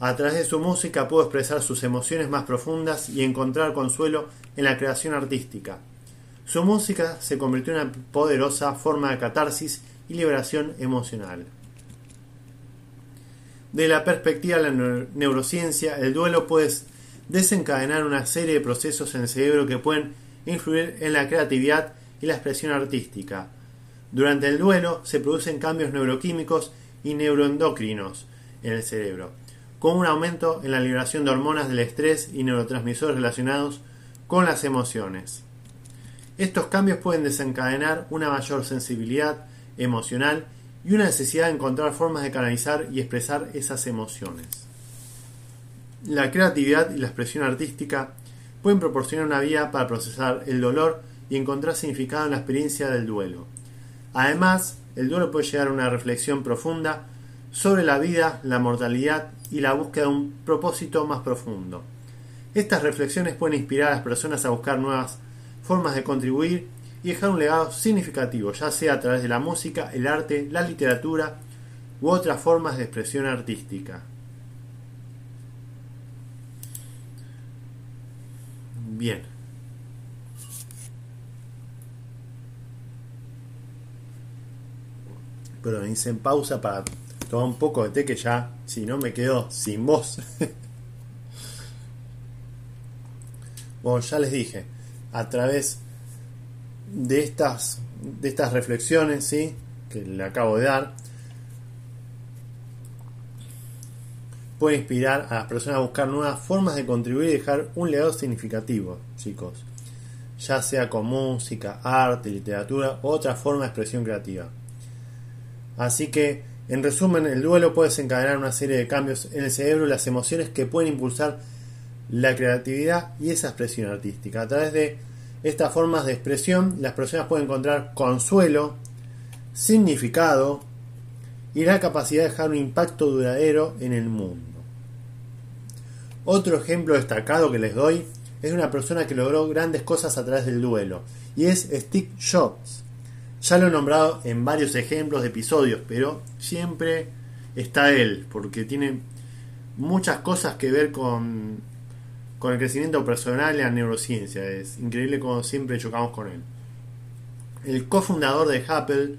A través de su música pudo expresar sus emociones más profundas y encontrar consuelo en la creación artística. Su música se convirtió en una poderosa forma de catarsis y liberación emocional. De la perspectiva de la neurociencia, el duelo puede desencadenar una serie de procesos en el cerebro que pueden influir en la creatividad y la expresión artística. Durante el duelo se producen cambios neuroquímicos y neuroendocrinos en el cerebro, con un aumento en la liberación de hormonas del estrés y neurotransmisores relacionados con las emociones. Estos cambios pueden desencadenar una mayor sensibilidad emocional y una necesidad de encontrar formas de canalizar y expresar esas emociones. La creatividad y la expresión artística pueden proporcionar una vía para procesar el dolor y encontrar significado en la experiencia del duelo. Además, el duelo puede llegar a una reflexión profunda sobre la vida, la mortalidad y la búsqueda de un propósito más profundo. Estas reflexiones pueden inspirar a las personas a buscar nuevas formas de contribuir y dejar un legado significativo, ya sea a través de la música, el arte, la literatura u otras formas de expresión artística. Bien. Pero hice en pausa para tomar un poco de té que ya, si no, me quedo sin voz. bueno, ya les dije, a través de estas, de estas reflexiones ¿sí? que le acabo de dar, puede inspirar a las personas a buscar nuevas formas de contribuir y dejar un legado significativo, chicos, ya sea con música, arte, literatura u otra forma de expresión creativa. Así que, en resumen, el duelo puede desencadenar una serie de cambios en el cerebro y las emociones que pueden impulsar la creatividad y esa expresión artística. A través de estas formas de expresión, las personas pueden encontrar consuelo, significado y la capacidad de dejar un impacto duradero en el mundo. Otro ejemplo destacado que les doy es una persona que logró grandes cosas a través del duelo, y es Steve Jobs. Ya lo he nombrado en varios ejemplos de episodios, pero siempre está él, porque tiene muchas cosas que ver con con el crecimiento personal y la neurociencia. Es increíble como siempre chocamos con él. El cofundador de Apple,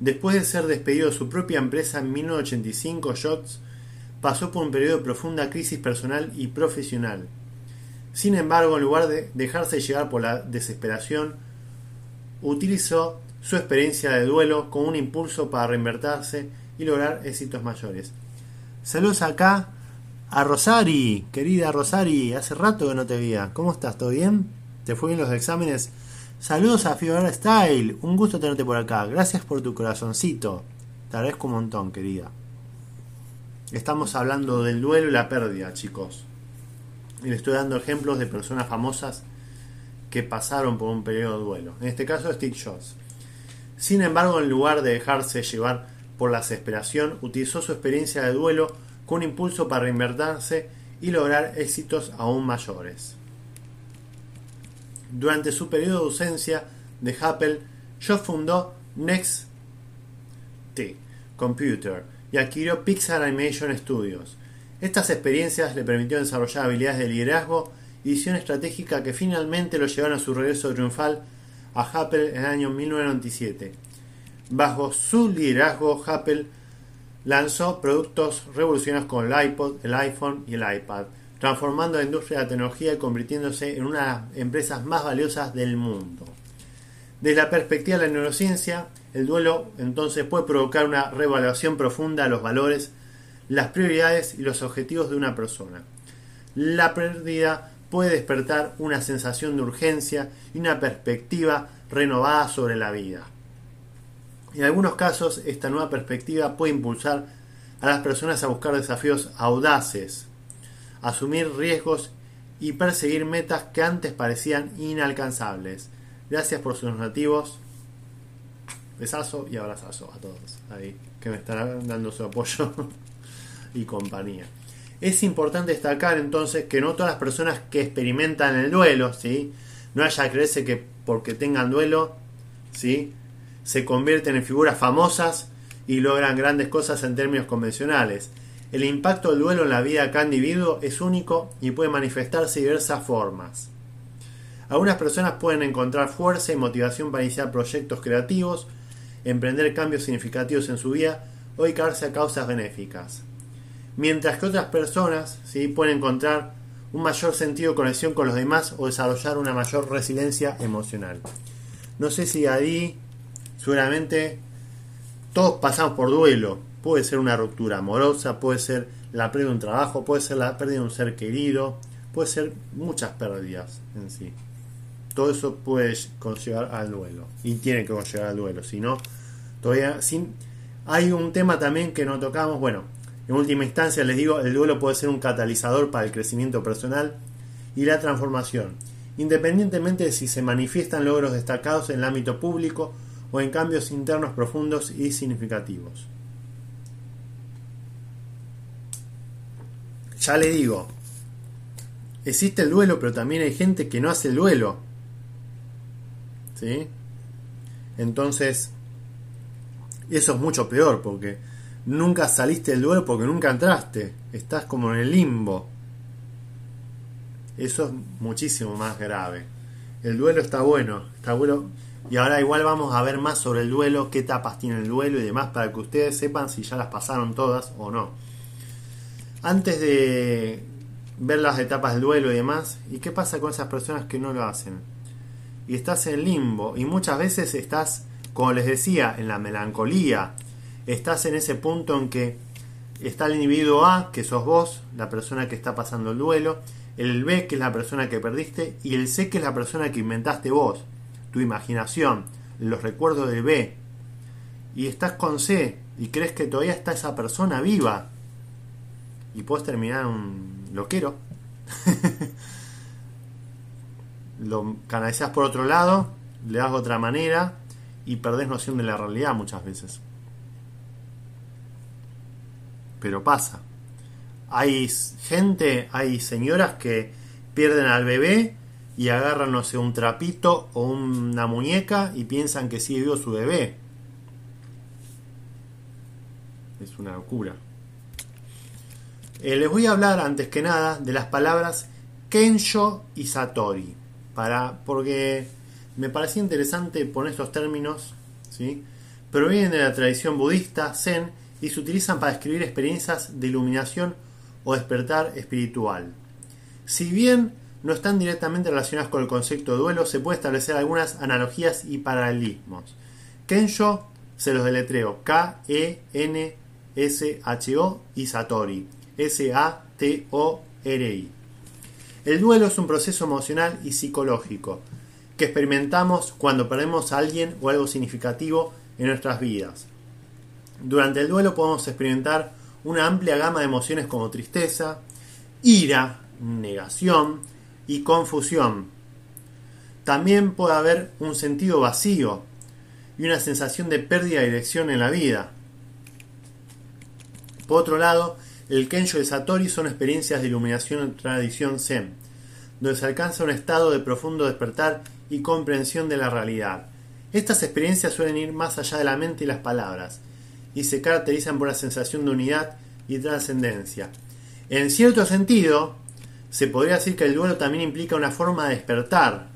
después de ser despedido de su propia empresa en 1985, Jobs pasó por un periodo de profunda crisis personal y profesional. Sin embargo, en lugar de dejarse llevar por la desesperación, utilizó su experiencia de duelo como un impulso para reinvertirse y lograr éxitos mayores. Saludos acá a Rosari, querida Rosari, hace rato que no te veía. ¿Cómo estás? ¿Todo bien? ¿Te fue bien los exámenes? Saludos a Fiora Style, un gusto tenerte por acá. Gracias por tu corazoncito. Te agradezco un montón, querida. Estamos hablando del duelo y la pérdida, chicos. Y le estoy dando ejemplos de personas famosas que pasaron por un periodo de duelo. En este caso, Steve Jobs. Sin embargo, en lugar de dejarse llevar por la desesperación, utilizó su experiencia de duelo con un impulso para reinvertirse y lograr éxitos aún mayores. Durante su periodo de ausencia de Apple, Jobs fundó Next Computer y adquirió Pixar Animation Studios. Estas experiencias le permitieron desarrollar habilidades de liderazgo y visión estratégica que finalmente lo llevaron a su regreso triunfal a Apple en el año 1997. Bajo su liderazgo, Apple lanzó productos revolucionarios con el iPod, el iPhone y el iPad, transformando la industria de la tecnología y convirtiéndose en una de las empresas más valiosas del mundo. Desde la perspectiva de la neurociencia, el duelo entonces puede provocar una reevaluación profunda de los valores, las prioridades y los objetivos de una persona. La pérdida puede despertar una sensación de urgencia y una perspectiva renovada sobre la vida. En algunos casos, esta nueva perspectiva puede impulsar a las personas a buscar desafíos audaces, asumir riesgos y perseguir metas que antes parecían inalcanzables. Gracias por sus nativos. Besazo y abrazazo a todos ahí que me estarán dando su apoyo y compañía. Es importante destacar entonces que no todas las personas que experimentan el duelo, ¿sí? no haya creerse que porque tengan duelo, ¿sí? Se convierten en figuras famosas y logran grandes cosas en términos convencionales. El impacto del duelo en la vida de cada individuo es único y puede manifestarse de diversas formas. Algunas personas pueden encontrar fuerza y motivación para iniciar proyectos creativos, emprender cambios significativos en su vida o dedicarse a causas benéficas. Mientras que otras personas ¿sí? pueden encontrar un mayor sentido de conexión con los demás o desarrollar una mayor resiliencia emocional. No sé si ahí, seguramente, todos pasamos por duelo. Puede ser una ruptura amorosa, puede ser la pérdida de un trabajo, puede ser la pérdida de un ser querido, puede ser muchas pérdidas en sí. Todo eso puede conllevar al duelo y tiene que conllevar al duelo. Si no, todavía sin. Hay un tema también que no tocamos. Bueno, en última instancia les digo, el duelo puede ser un catalizador para el crecimiento personal y la transformación, independientemente de si se manifiestan logros destacados en el ámbito público o en cambios internos profundos y significativos. Ya le digo, existe el duelo, pero también hay gente que no hace el duelo. ¿Sí? Entonces, eso es mucho peor, porque nunca saliste del duelo porque nunca entraste. Estás como en el limbo. Eso es muchísimo más grave. El duelo está bueno, está bueno. Y ahora igual vamos a ver más sobre el duelo, qué etapas tiene el duelo y demás, para que ustedes sepan si ya las pasaron todas o no. Antes de ver las etapas del duelo y demás, ¿y qué pasa con esas personas que no lo hacen? Y estás en limbo, y muchas veces estás, como les decía, en la melancolía, estás en ese punto en que está el individuo A, que sos vos, la persona que está pasando el duelo, el B, que es la persona que perdiste, y el C, que es la persona que inventaste vos, tu imaginación, los recuerdos de B. Y estás con C y crees que todavía está esa persona viva. Y puedes terminar un loquero. Lo canalizas por otro lado, le das de otra manera y perdés noción de la realidad muchas veces. Pero pasa. Hay gente, hay señoras que pierden al bebé y agarran, no sé, un trapito o una muñeca y piensan que sí vio su bebé. Es una locura. Eh, les voy a hablar antes que nada de las palabras Kensho y Satori. Para, porque me parecía interesante poner estos términos. ¿sí? Provienen de la tradición budista Zen y se utilizan para describir experiencias de iluminación o despertar espiritual. Si bien no están directamente relacionadas con el concepto de duelo, se puede establecer algunas analogías y paralelismos. Kensho se los deletreo K-E-N-S-H-O y Satori S-A-T-O-R-I. El duelo es un proceso emocional y psicológico que experimentamos cuando perdemos a alguien o algo significativo en nuestras vidas. Durante el duelo podemos experimentar una amplia gama de emociones como tristeza, ira, negación y confusión. También puede haber un sentido vacío y una sensación de pérdida de dirección en la vida. Por otro lado, el Kensho de Satori son experiencias de iluminación en tradición Zen, donde se alcanza un estado de profundo despertar y comprensión de la realidad. Estas experiencias suelen ir más allá de la mente y las palabras, y se caracterizan por la sensación de unidad y trascendencia. En cierto sentido, se podría decir que el duelo también implica una forma de despertar.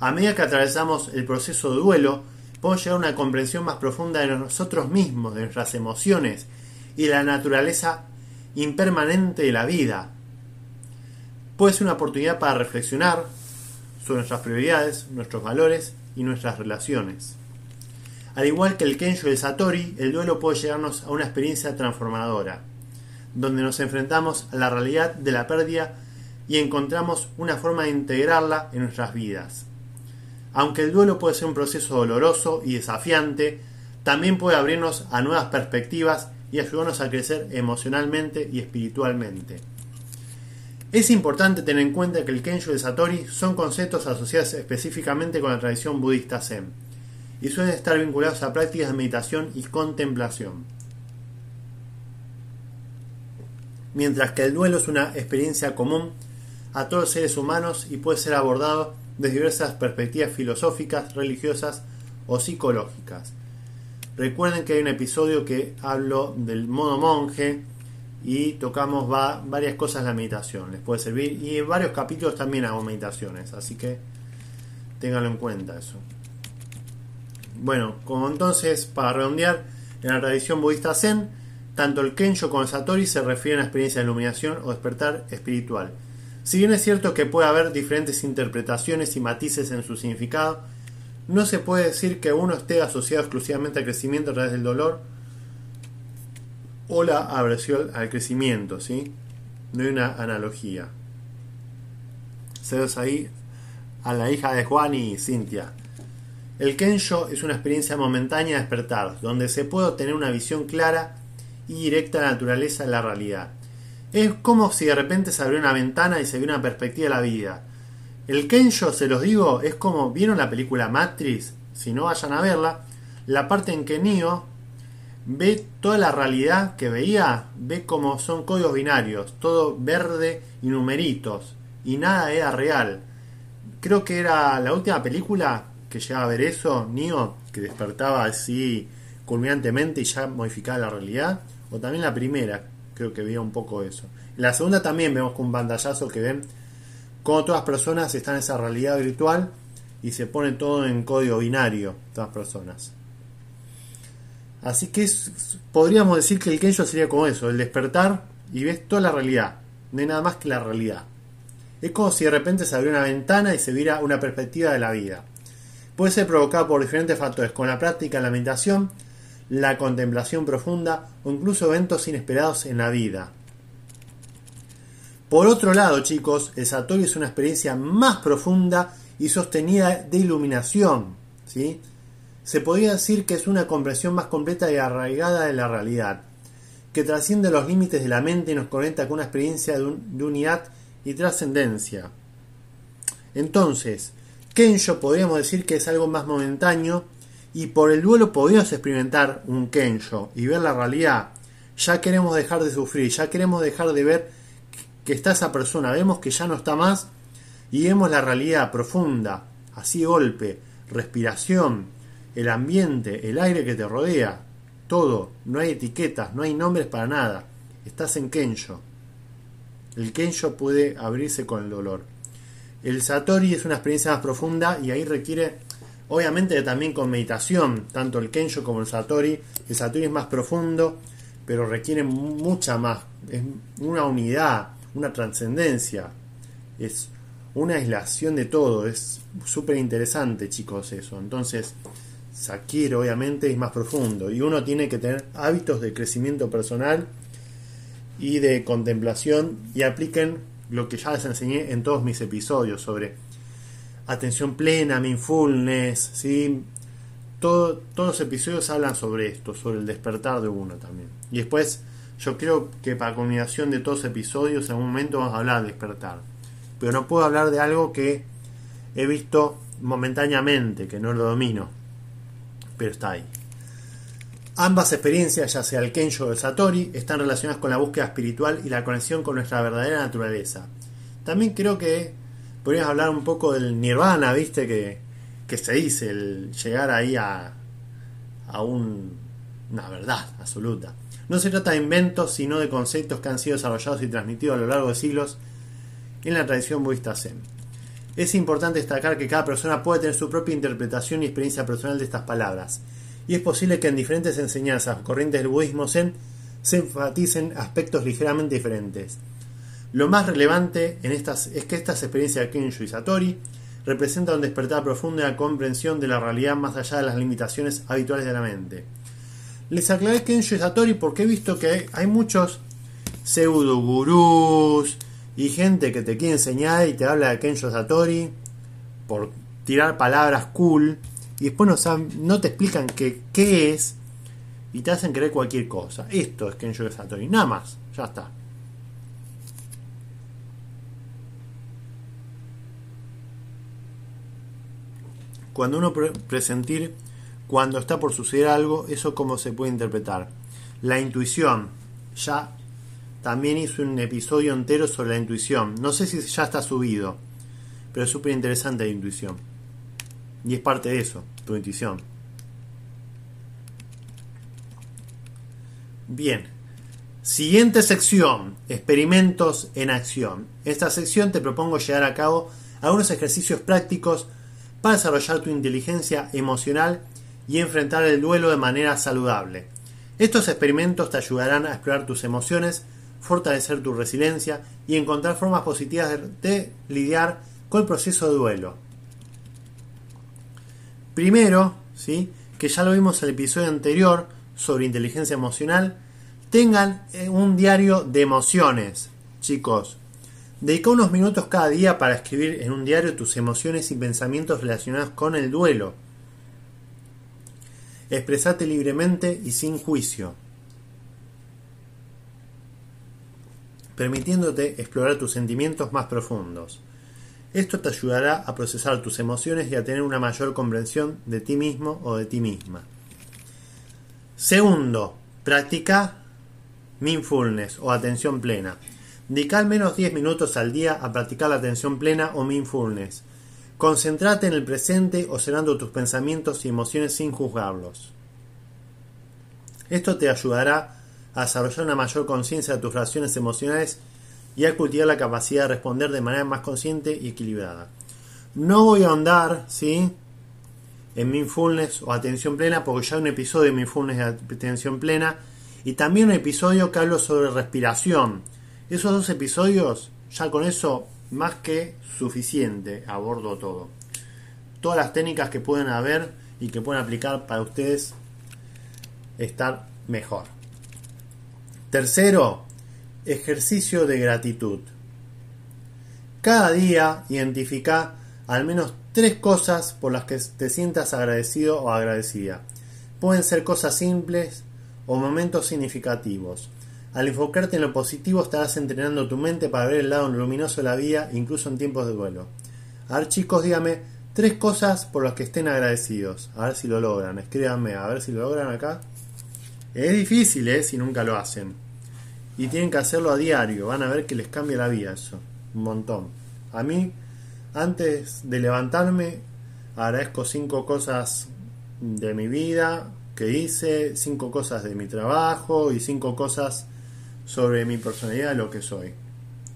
A medida que atravesamos el proceso de duelo, podemos llegar a una comprensión más profunda de nosotros mismos, de nuestras emociones y de la naturaleza impermanente de la vida. Puede ser una oportunidad para reflexionar sobre nuestras prioridades, nuestros valores y nuestras relaciones. Al igual que el Kensho y el Satori, el duelo puede llevarnos a una experiencia transformadora, donde nos enfrentamos a la realidad de la pérdida y encontramos una forma de integrarla en nuestras vidas. Aunque el duelo puede ser un proceso doloroso y desafiante, también puede abrirnos a nuevas perspectivas y ayudarnos a crecer emocionalmente y espiritualmente. Es importante tener en cuenta que el Kensho y el Satori son conceptos asociados específicamente con la tradición budista Zen y suelen estar vinculados a prácticas de meditación y contemplación. Mientras que el duelo es una experiencia común a todos los seres humanos y puede ser abordado desde diversas perspectivas filosóficas, religiosas o psicológicas. Recuerden que hay un episodio que hablo del modo monje y tocamos varias cosas la meditación, les puede servir y en varios capítulos también hago meditaciones, así que ténganlo en cuenta eso. Bueno, como entonces, para redondear, en la tradición budista Zen, tanto el Kensho como el Satori se refieren a experiencia de iluminación o despertar espiritual. Si bien es cierto que puede haber diferentes interpretaciones y matices en su significado, no se puede decir que uno esté asociado exclusivamente al crecimiento a través del dolor o la aversión al crecimiento, ¿sí? No hay una analogía. Cedos ahí a la hija de Juan y Cintia. El Kensho es una experiencia momentánea de despertar, donde se puede obtener una visión clara y directa naturaleza de la realidad. Es como si de repente se abrió una ventana y se vio una perspectiva de la vida. El Kensho, se los digo, es como, ¿vieron la película Matrix? Si no vayan a verla, la parte en que Neo ve toda la realidad que veía, ve como son códigos binarios, todo verde y numeritos, y nada era real. Creo que era la última película que llegaba a ver eso, Neo, que despertaba así culminantemente y ya modificaba la realidad, o también la primera, creo que veía un poco eso. En la segunda también vemos con un pantallazo que ven cómo todas las personas están en esa realidad virtual y se pone todo en código binario, todas las personas. Así que podríamos decir que el Kensho sería como eso, el despertar y ves toda la realidad, no hay nada más que la realidad. Es como si de repente se abriera una ventana y se viera una perspectiva de la vida. Puede ser provocado por diferentes factores, con la práctica la meditación, la contemplación profunda o incluso eventos inesperados en la vida. Por otro lado, chicos, el Satori es una experiencia más profunda y sostenida de iluminación. ¿sí? Se podría decir que es una comprensión más completa y arraigada de la realidad, que trasciende los límites de la mente y nos conecta con una experiencia de, de unidad y trascendencia. Entonces, Kensho podríamos decir que es algo más momentáneo y por el duelo podríamos experimentar un Kensho y ver la realidad. Ya queremos dejar de sufrir, ya queremos dejar de ver que está esa persona, vemos que ya no está más y vemos la realidad profunda, así golpe, respiración, el ambiente, el aire que te rodea, todo, no hay etiquetas, no hay nombres para nada, estás en Kensho. El Kensho puede abrirse con el dolor. El Satori es una experiencia más profunda y ahí requiere Obviamente también con meditación, tanto el Kensho como el Satori. El Satori es más profundo, pero requiere mucha más, es una unidad, una trascendencia. Es una aislación de todo, es súper interesante chicos eso. Entonces, Sakiro obviamente es más profundo y uno tiene que tener hábitos de crecimiento personal y de contemplación y apliquen lo que ya les enseñé en todos mis episodios sobre atención plena, mindfulness, ¿sí? Todo, todos los episodios hablan sobre esto, sobre el despertar de uno también. Y después yo creo que para combinación de todos los episodios en algún momento vamos a hablar de despertar. Pero no puedo hablar de algo que he visto momentáneamente, que no lo domino. Pero está ahí. Ambas experiencias, ya sea el Kensho o el Satori, están relacionadas con la búsqueda espiritual y la conexión con nuestra verdadera naturaleza. También creo que podríamos hablar un poco del nirvana, ¿viste? Que, que se dice, el llegar ahí a, a un, una verdad absoluta. No se trata de inventos, sino de conceptos que han sido desarrollados y transmitidos a lo largo de siglos en la tradición budista Zen. Es importante destacar que cada persona puede tener su propia interpretación y experiencia personal de estas palabras y es posible que en diferentes enseñanzas corrientes del budismo zen se enfaticen aspectos ligeramente diferentes. Lo más relevante en estas es que estas experiencias de Kensho y Satori representan un despertar profundo de la comprensión de la realidad más allá de las limitaciones habituales de la mente. Les aclaré Kensho y Satori porque he visto que hay muchos pseudo gurús y gente que te quiere enseñar y te habla de Kensho Satori por tirar palabras cool y después no, te explican qué, es y te hacen creer cualquier cosa. Esto es Kenjo Satori, nada más, ya está. Cuando uno presentir cuando está por suceder algo, eso cómo se puede interpretar. La intuición, ya también hizo un episodio entero sobre la intuición. No sé si ya está subido, pero es súper interesante la intuición. Y es parte de eso, tu intuición. Bien. Siguiente sección, experimentos en acción. Esta sección te propongo llevar a cabo algunos ejercicios prácticos para desarrollar tu inteligencia emocional y enfrentar el duelo de manera saludable. Estos experimentos te ayudarán a explorar tus emociones, fortalecer tu resiliencia y encontrar formas positivas de lidiar con el proceso de duelo. Primero, ¿sí? que ya lo vimos en el episodio anterior sobre inteligencia emocional, tengan eh, un diario de emociones, chicos. Dedica unos minutos cada día para escribir en un diario tus emociones y pensamientos relacionados con el duelo. Expresate libremente y sin juicio, permitiéndote explorar tus sentimientos más profundos. Esto te ayudará a procesar tus emociones y a tener una mayor comprensión de ti mismo o de ti misma. Segundo, practica mindfulness o atención plena. Dedica al menos 10 minutos al día a practicar la atención plena o mindfulness. Concéntrate en el presente observando tus pensamientos y emociones sin juzgarlos. Esto te ayudará a desarrollar una mayor conciencia de tus relaciones emocionales y a cultivar la capacidad de responder de manera más consciente y equilibrada. No voy a ahondar, ¿sí? En mindfulness o atención plena, porque ya hay un episodio de mindfulness y atención plena, y también un episodio que hablo sobre respiración. Esos dos episodios, ya con eso, más que suficiente, abordo todo. Todas las técnicas que pueden haber y que pueden aplicar para ustedes estar mejor. Tercero, Ejercicio de gratitud. Cada día identifica al menos tres cosas por las que te sientas agradecido o agradecida. Pueden ser cosas simples o momentos significativos. Al enfocarte en lo positivo estarás entrenando tu mente para ver el lado luminoso de la vida incluso en tiempos de duelo. A ver chicos, díganme tres cosas por las que estén agradecidos. A ver si lo logran. Escríbanme, a ver si lo logran acá. Es difícil, ¿eh? Si nunca lo hacen. Y tienen que hacerlo a diario. Van a ver que les cambia la vida eso. Un montón. A mí, antes de levantarme, agradezco cinco cosas de mi vida que hice, cinco cosas de mi trabajo y cinco cosas sobre mi personalidad, lo que soy.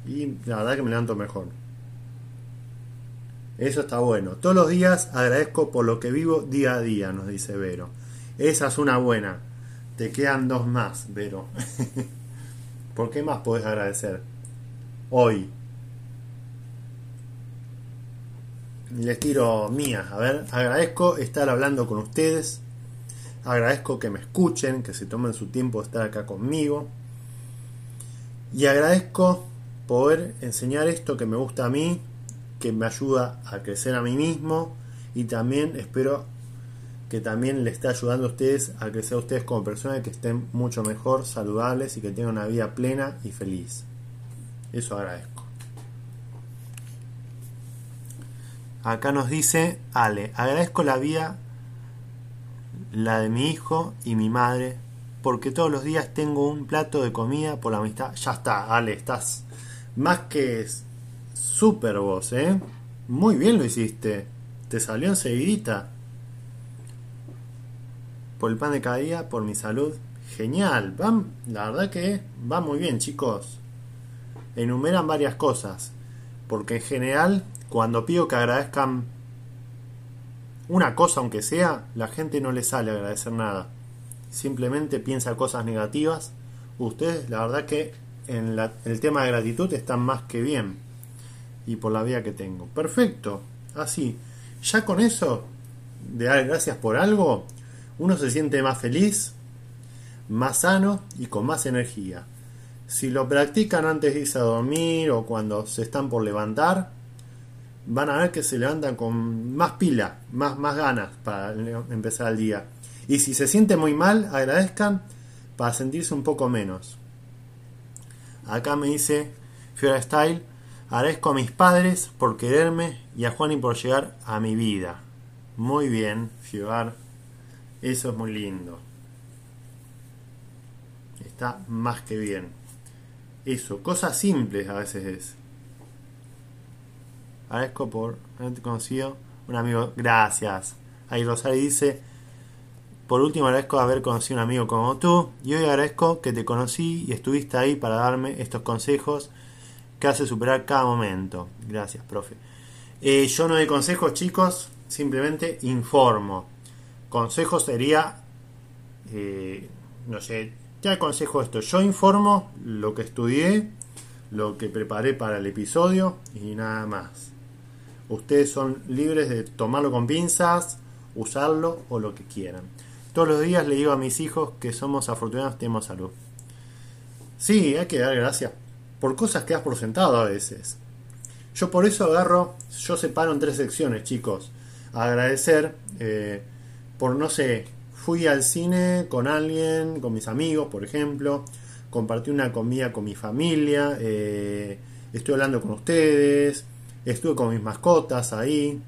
Y la verdad que me levanto mejor. Eso está bueno. Todos los días agradezco por lo que vivo día a día, nos dice Vero. Esa es una buena. Te quedan dos más, Vero. ¿Por qué más podés agradecer? Hoy. Les tiro mías. A ver, agradezco estar hablando con ustedes. Agradezco que me escuchen, que se tomen su tiempo de estar acá conmigo. Y agradezco poder enseñar esto que me gusta a mí, que me ayuda a crecer a mí mismo y también espero que también le esté ayudando a ustedes a crecer a ustedes como personas que estén mucho mejor, saludables y que tengan una vida plena y feliz. Eso agradezco. Acá nos dice Ale, agradezco la vida, la de mi hijo y mi madre, porque todos los días tengo un plato de comida por la amistad. Ya está, Ale, estás más que super vos, ¿eh? Muy bien lo hiciste. Te salió enseguidita. Por el pan de cada día, por mi salud. Genial. Van, la verdad que va muy bien, chicos. Enumeran varias cosas. Porque en general, cuando pido que agradezcan una cosa, aunque sea, la gente no le sale agradecer nada. Simplemente piensa cosas negativas. Ustedes, la verdad que en el tema de gratitud están más que bien. Y por la vida que tengo. Perfecto. Así. Ya con eso, de dar gracias por algo, uno se siente más feliz, más sano y con más energía. Si lo practican antes de irse a dormir o cuando se están por levantar, van a ver que se levantan con más pila, más, más ganas para empezar el día. Y si se siente muy mal, agradezcan para sentirse un poco menos. Acá me dice Fiora Style, agradezco a mis padres por quererme y a Juani por llegar a mi vida. Muy bien, Fiora. Eso es muy lindo. Está más que bien. Eso, cosas simples a veces es. Agradezco por haberte conocido. Un amigo, gracias. Ahí Rosario dice, por último, agradezco haber conocido a un amigo como tú y hoy agradezco que te conocí y estuviste ahí para darme estos consejos que hace superar cada momento. Gracias, profe. Eh, yo no doy consejos, chicos, simplemente informo. Consejos sería, eh, no sé, te aconsejo esto. Yo informo lo que estudié, lo que preparé para el episodio y nada más. Ustedes son libres de tomarlo con pinzas, usarlo o lo que quieran. Todos los días le digo a mis hijos que somos afortunados, tenemos salud. Sí, hay que dar gracias por cosas que has por sentado a veces. Yo por eso agarro, yo separo en tres secciones, chicos. Agradecer eh, por, no sé, fui al cine con alguien, con mis amigos, por ejemplo. Compartí una comida con mi familia. Eh, estoy hablando con ustedes. Estuve con mis mascotas ahí.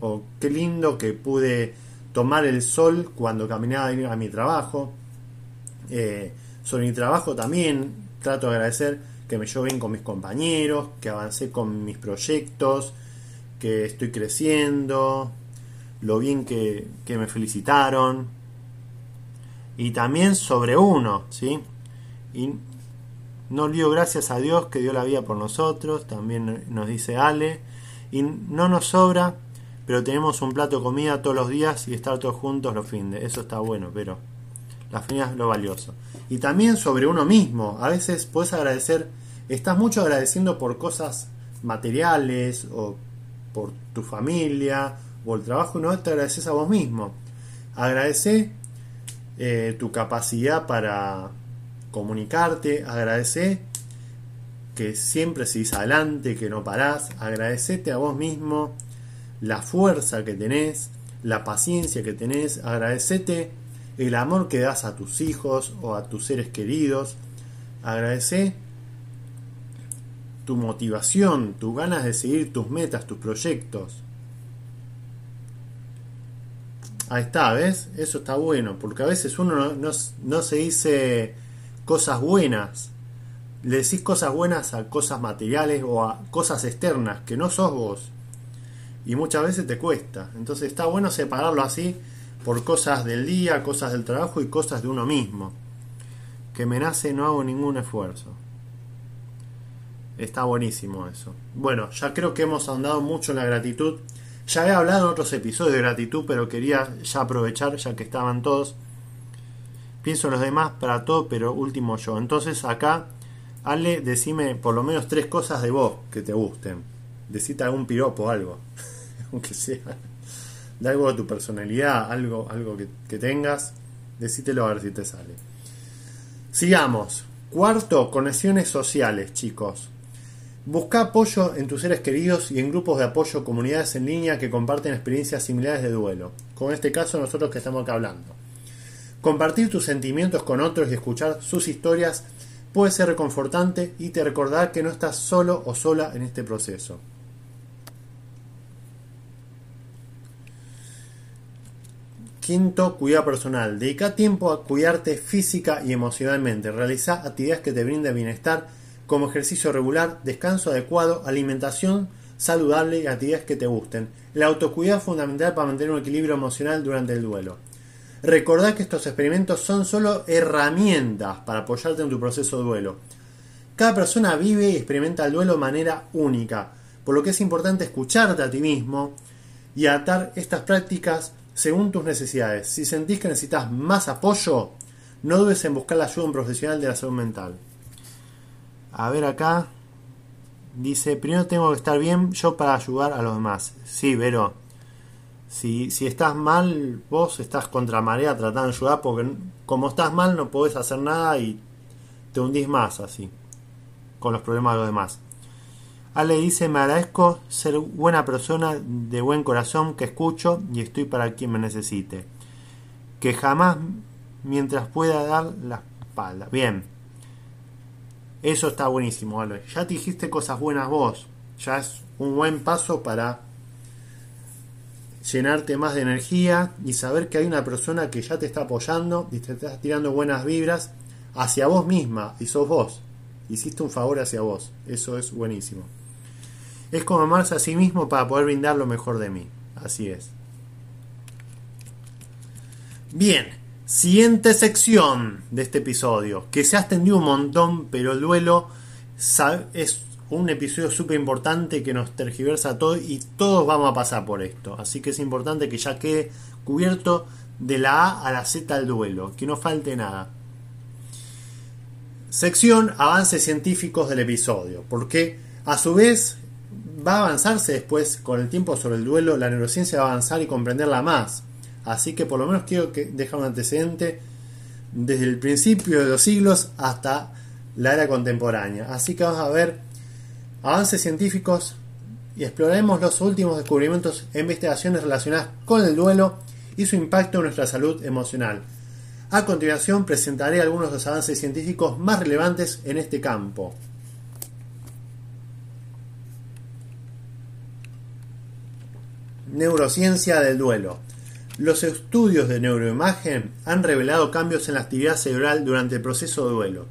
O qué lindo que pude tomar el sol cuando caminaba a mi trabajo. Eh, sobre mi trabajo también trato de agradecer que me llevo bien con mis compañeros, que avancé con mis proyectos, que estoy creciendo, lo bien que, que me felicitaron. Y también sobre uno, ¿sí? Y no olvido gracias a Dios que dio la vida por nosotros, también nos dice Ale. Y no nos sobra pero tenemos un plato de comida todos los días y estar todos juntos los fines. Eso está bueno, pero la fin es lo valioso. Y también sobre uno mismo. A veces puedes agradecer, estás mucho agradeciendo por cosas materiales o por tu familia o el trabajo no te agradeces a vos mismo. Agradece eh, tu capacidad para comunicarte, agradece que siempre seguís adelante, que no parás, agradecete a vos mismo la fuerza que tenés, la paciencia que tenés, agradecete el amor que das a tus hijos o a tus seres queridos, agradece tu motivación, tus ganas de seguir tus metas, tus proyectos. Ahí está, ¿ves? Eso está bueno, porque a veces uno no, no se dice cosas buenas, le decís cosas buenas a cosas materiales o a cosas externas que no sos vos y muchas veces te cuesta. Entonces está bueno separarlo así por cosas del día, cosas del trabajo y cosas de uno mismo. Que me nace no hago ningún esfuerzo. Está buenísimo eso. Bueno, ya creo que hemos ahondado mucho en la gratitud. Ya he hablado en otros episodios de gratitud, pero quería ya aprovechar, ya que estaban todos. Pienso en los demás para todo, pero último yo. Entonces acá, Ale, decime por lo menos tres cosas de vos que te gusten. Decite algún piropo, algo. Aunque sea. De algo de tu personalidad, algo, algo que, que tengas. Decítelo a ver si te sale. Sigamos. Cuarto, conexiones sociales, chicos. Busca apoyo en tus seres queridos y en grupos de apoyo, comunidades en línea que comparten experiencias similares de duelo. Con este caso nosotros que estamos acá hablando. Compartir tus sentimientos con otros y escuchar sus historias puede ser reconfortante y te recordar que no estás solo o sola en este proceso. Quinto, cuidado personal. Dedica tiempo a cuidarte física y emocionalmente. Realiza actividades que te brinden bienestar como ejercicio regular, descanso adecuado, alimentación saludable y actividades que te gusten. El autocuidado es fundamental para mantener un equilibrio emocional durante el duelo. Recordad que estos experimentos son solo herramientas para apoyarte en tu proceso de duelo. Cada persona vive y experimenta el duelo de manera única, por lo que es importante escucharte a ti mismo y atar estas prácticas según tus necesidades. Si sentís que necesitas más apoyo, no dudes en buscar la ayuda de un profesional de la salud mental. A ver acá. Dice, primero tengo que estar bien yo para ayudar a los demás. Sí, pero si, si estás mal, vos estás contra marea tratando de ayudar porque como estás mal no podés hacer nada y te hundís más así, con los problemas de los demás. Ale dice, me agradezco ser buena persona, de buen corazón, que escucho y estoy para quien me necesite. Que jamás, mientras pueda dar la espalda. Bien. Eso está buenísimo, Ale. Ya te dijiste cosas buenas vos. Ya es un buen paso para llenarte más de energía y saber que hay una persona que ya te está apoyando y te está tirando buenas vibras hacia vos misma y sos vos. Hiciste un favor hacia vos. Eso es buenísimo. Es como amarse a sí mismo para poder brindar lo mejor de mí. Así es. Bien, siguiente sección de este episodio, que se ha extendido un montón, pero el duelo es un episodio súper importante que nos tergiversa todo y todos vamos a pasar por esto. Así que es importante que ya quede cubierto de la A a la Z del duelo, que no falte nada. Sección avances científicos del episodio, porque a su vez va a avanzarse después con el tiempo sobre el duelo, la neurociencia va a avanzar y comprenderla más. Así que por lo menos quiero que dejar un antecedente desde el principio de los siglos hasta la era contemporánea. Así que vamos a ver avances científicos y exploraremos los últimos descubrimientos e investigaciones relacionadas con el duelo y su impacto en nuestra salud emocional. A continuación presentaré algunos de los avances científicos más relevantes en este campo. Neurociencia del duelo. Los estudios de neuroimagen han revelado cambios en la actividad cerebral durante el proceso de duelo.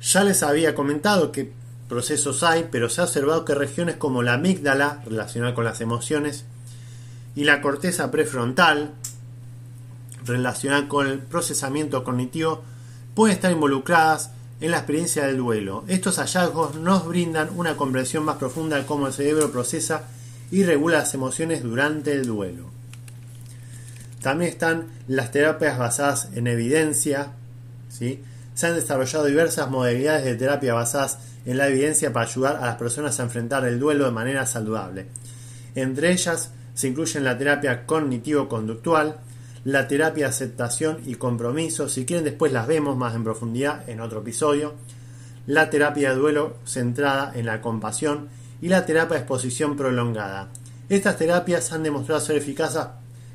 Ya les había comentado que procesos hay, pero se ha observado que regiones como la amígdala, relacionada con las emociones, y la corteza prefrontal, relacionada con el procesamiento cognitivo, pueden estar involucradas en la experiencia del duelo. Estos hallazgos nos brindan una comprensión más profunda de cómo el cerebro procesa y regula las emociones durante el duelo. También están las terapias basadas en evidencia. ¿sí? Se han desarrollado diversas modalidades de terapia basadas en la evidencia para ayudar a las personas a enfrentar el duelo de manera saludable. Entre ellas se incluyen la terapia cognitivo-conductual, la terapia aceptación y compromiso, si quieren después las vemos más en profundidad en otro episodio, la terapia de duelo centrada en la compasión y la terapia de exposición prolongada. Estas terapias han demostrado ser eficaces,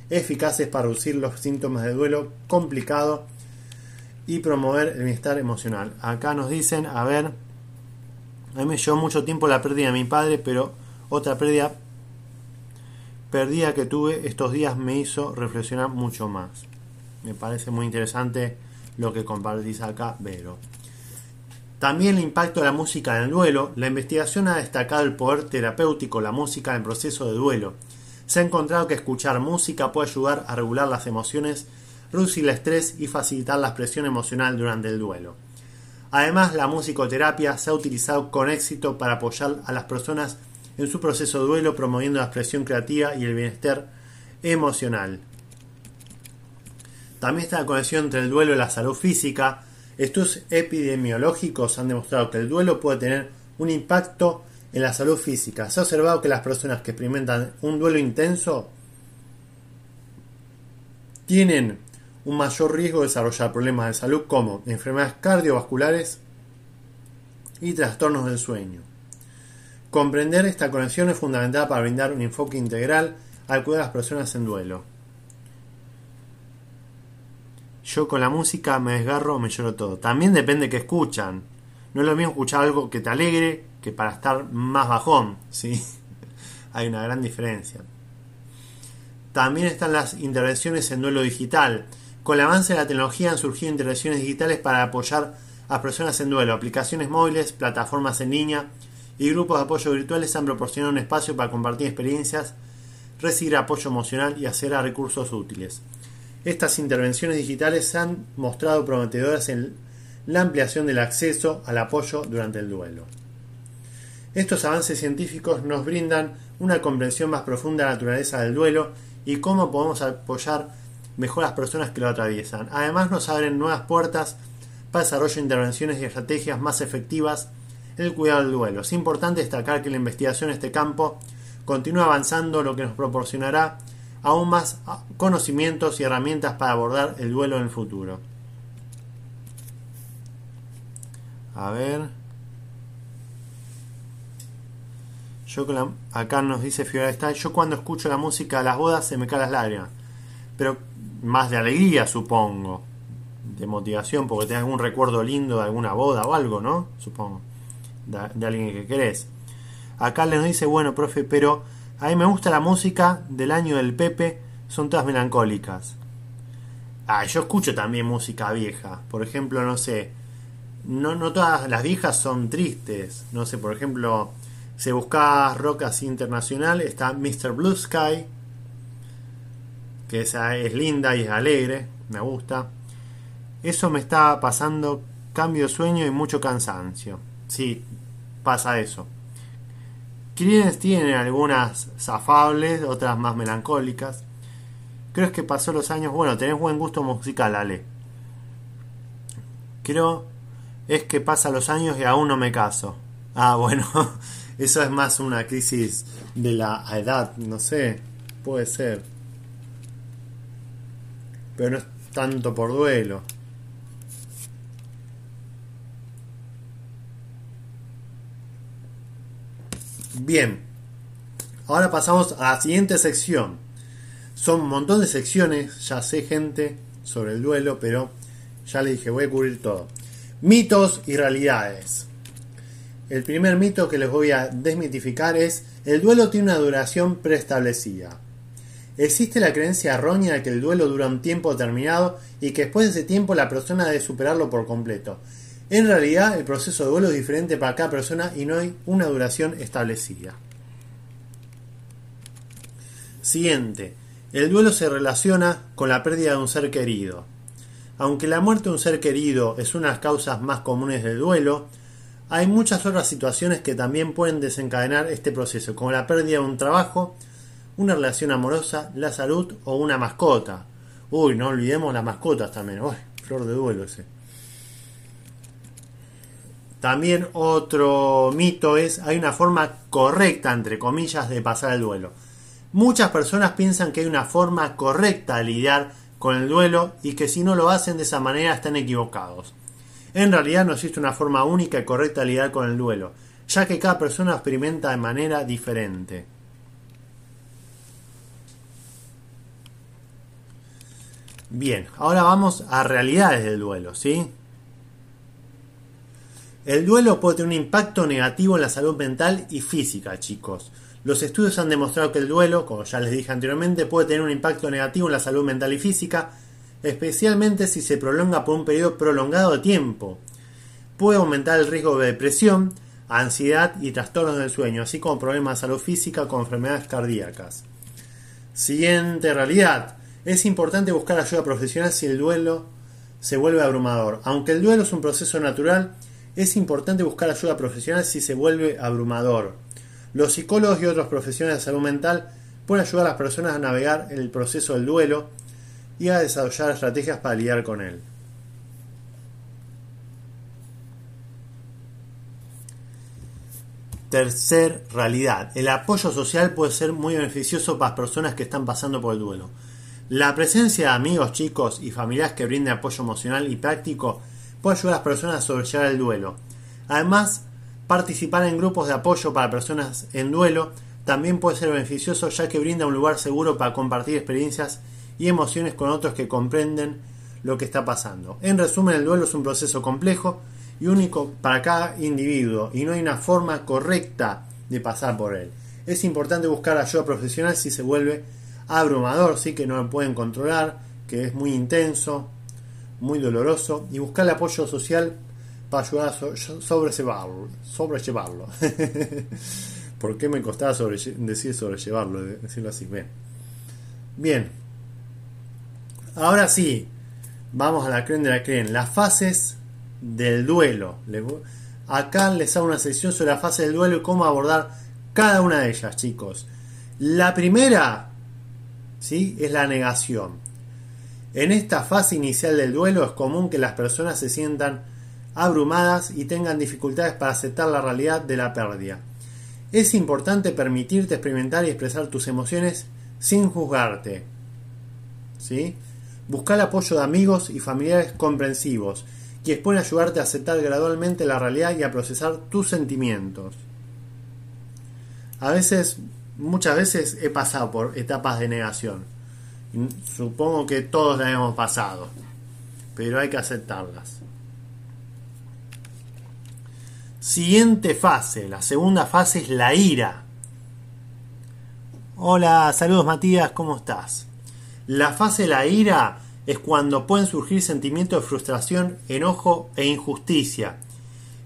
eficaces para reducir los síntomas de duelo complicado y promover el bienestar emocional. Acá nos dicen, a ver, a mí me llevó mucho tiempo la pérdida de mi padre, pero otra pérdida perdida que tuve estos días me hizo reflexionar mucho más. Me parece muy interesante lo que compartís acá, Vero. También el impacto de la música en el duelo. La investigación ha destacado el poder terapéutico de la música en el proceso de duelo. Se ha encontrado que escuchar música puede ayudar a regular las emociones, reducir el estrés y facilitar la expresión emocional durante el duelo. Además, la musicoterapia se ha utilizado con éxito para apoyar a las personas en su proceso de duelo, promoviendo la expresión creativa y el bienestar emocional. También está la conexión entre el duelo y la salud física. Estudios epidemiológicos han demostrado que el duelo puede tener un impacto en la salud física. Se ha observado que las personas que experimentan un duelo intenso tienen un mayor riesgo de desarrollar problemas de salud como enfermedades cardiovasculares y trastornos del sueño. Comprender esta conexión es fundamental para brindar un enfoque integral al cuidado de las personas en duelo. Yo con la música me desgarro, me lloro todo. También depende que escuchan. No es lo mismo escuchar algo que te alegre que para estar más bajón, ¿sí? Hay una gran diferencia. También están las intervenciones en duelo digital. Con el avance de la tecnología han surgido intervenciones digitales para apoyar a personas en duelo. Aplicaciones móviles, plataformas en línea y grupos de apoyo virtuales han proporcionado un espacio para compartir experiencias, recibir apoyo emocional y acceder a recursos útiles. Estas intervenciones digitales se han mostrado prometedoras en la ampliación del acceso al apoyo durante el duelo. Estos avances científicos nos brindan una comprensión más profunda de la naturaleza del duelo y cómo podemos apoyar mejor a las personas que lo atraviesan. Además nos abren nuevas puertas para el desarrollo de intervenciones y estrategias más efectivas en el cuidado del duelo. Es importante destacar que la investigación en este campo continúa avanzando, lo que nos proporcionará aún más conocimientos y herramientas para abordar el duelo en el futuro. A ver. Yo acá nos dice Fiora está, yo cuando escucho la música de las bodas se me caen las lágrimas. Pero más de alegría, supongo. De motivación, porque tenés algún recuerdo lindo de alguna boda o algo, ¿no? Supongo. De, alguien que querés. Acá le nos dice, bueno, profe, pero a mí me gusta la música del año del Pepe, son todas melancólicas. Ah, yo escucho también música vieja. Por ejemplo, no sé. No, no todas las viejas son tristes. No sé, por ejemplo, si buscas rock así internacional, está Mr. Blue Sky, que esa es linda y es alegre, me gusta. Eso me está pasando cambio de sueño y mucho cansancio. Sí, pasa eso. Quienes tienen algunas zafables, otras más melancólicas. Creo que pasó los años. Bueno, tenés buen gusto musical, Ale. Creo es que pasa los años y aún no me caso. Ah, bueno. Eso es más una crisis de la edad, no sé, puede ser. Pero no es tanto por duelo. Bien, ahora pasamos a la siguiente sección. Son un montón de secciones, ya sé gente, sobre el duelo, pero ya le dije, voy a cubrir todo. Mitos y realidades. El primer mito que les voy a desmitificar es el duelo tiene una duración preestablecida. Existe la creencia errónea de que el duelo dura un tiempo determinado y que después de ese tiempo la persona debe superarlo por completo. En realidad el proceso de duelo es diferente para cada persona y no hay una duración establecida. Siguiente. El duelo se relaciona con la pérdida de un ser querido. Aunque la muerte de un ser querido es una de las causas más comunes del duelo, hay muchas otras situaciones que también pueden desencadenar este proceso, como la pérdida de un trabajo, una relación amorosa, la salud o una mascota. Uy, no olvidemos las mascotas también. Uy, flor de duelo ese. También otro mito es, hay una forma correcta, entre comillas, de pasar el duelo. Muchas personas piensan que hay una forma correcta de lidiar con el duelo y que si no lo hacen de esa manera están equivocados. En realidad no existe una forma única y correcta de lidiar con el duelo, ya que cada persona experimenta de manera diferente. Bien, ahora vamos a realidades del duelo, ¿sí? El duelo puede tener un impacto negativo en la salud mental y física, chicos. Los estudios han demostrado que el duelo, como ya les dije anteriormente, puede tener un impacto negativo en la salud mental y física, especialmente si se prolonga por un periodo prolongado de tiempo. Puede aumentar el riesgo de depresión, ansiedad y trastornos del sueño, así como problemas de salud física con enfermedades cardíacas. Siguiente realidad. Es importante buscar ayuda profesional si el duelo se vuelve abrumador. Aunque el duelo es un proceso natural, es importante buscar ayuda profesional si se vuelve abrumador. Los psicólogos y otros profesionales de salud mental pueden ayudar a las personas a navegar el proceso del duelo y a desarrollar estrategias para lidiar con él. Tercer realidad. El apoyo social puede ser muy beneficioso para las personas que están pasando por el duelo. La presencia de amigos, chicos y familiares que brinden apoyo emocional y práctico puede ayudar a las personas a sobrellevar el duelo. Además, participar en grupos de apoyo para personas en duelo también puede ser beneficioso ya que brinda un lugar seguro para compartir experiencias y emociones con otros que comprenden lo que está pasando. En resumen, el duelo es un proceso complejo y único para cada individuo y no hay una forma correcta de pasar por él. Es importante buscar ayuda profesional si se vuelve abrumador, sí que no lo pueden controlar, que es muy intenso, muy doloroso, y buscar el apoyo social para ayudar a sobrellevarlo. sobrellevarlo. ¿Por qué me costaba decir sobrellevarlo? Decirlo así. Bien. Bien. Ahora sí, vamos a la creen de la creen. Las fases del duelo. Acá les hago una sección sobre la fase del duelo y cómo abordar cada una de ellas, chicos. La primera ¿sí? es la negación. En esta fase inicial del duelo es común que las personas se sientan abrumadas y tengan dificultades para aceptar la realidad de la pérdida. Es importante permitirte experimentar y expresar tus emociones sin juzgarte. ¿Sí? Buscar el apoyo de amigos y familiares comprensivos, que pueden ayudarte a aceptar gradualmente la realidad y a procesar tus sentimientos. A veces muchas veces he pasado por etapas de negación. Supongo que todos las hemos pasado, pero hay que aceptarlas. Siguiente fase, la segunda fase es la ira. Hola, saludos Matías, ¿cómo estás? La fase de la ira es cuando pueden surgir sentimientos de frustración, enojo e injusticia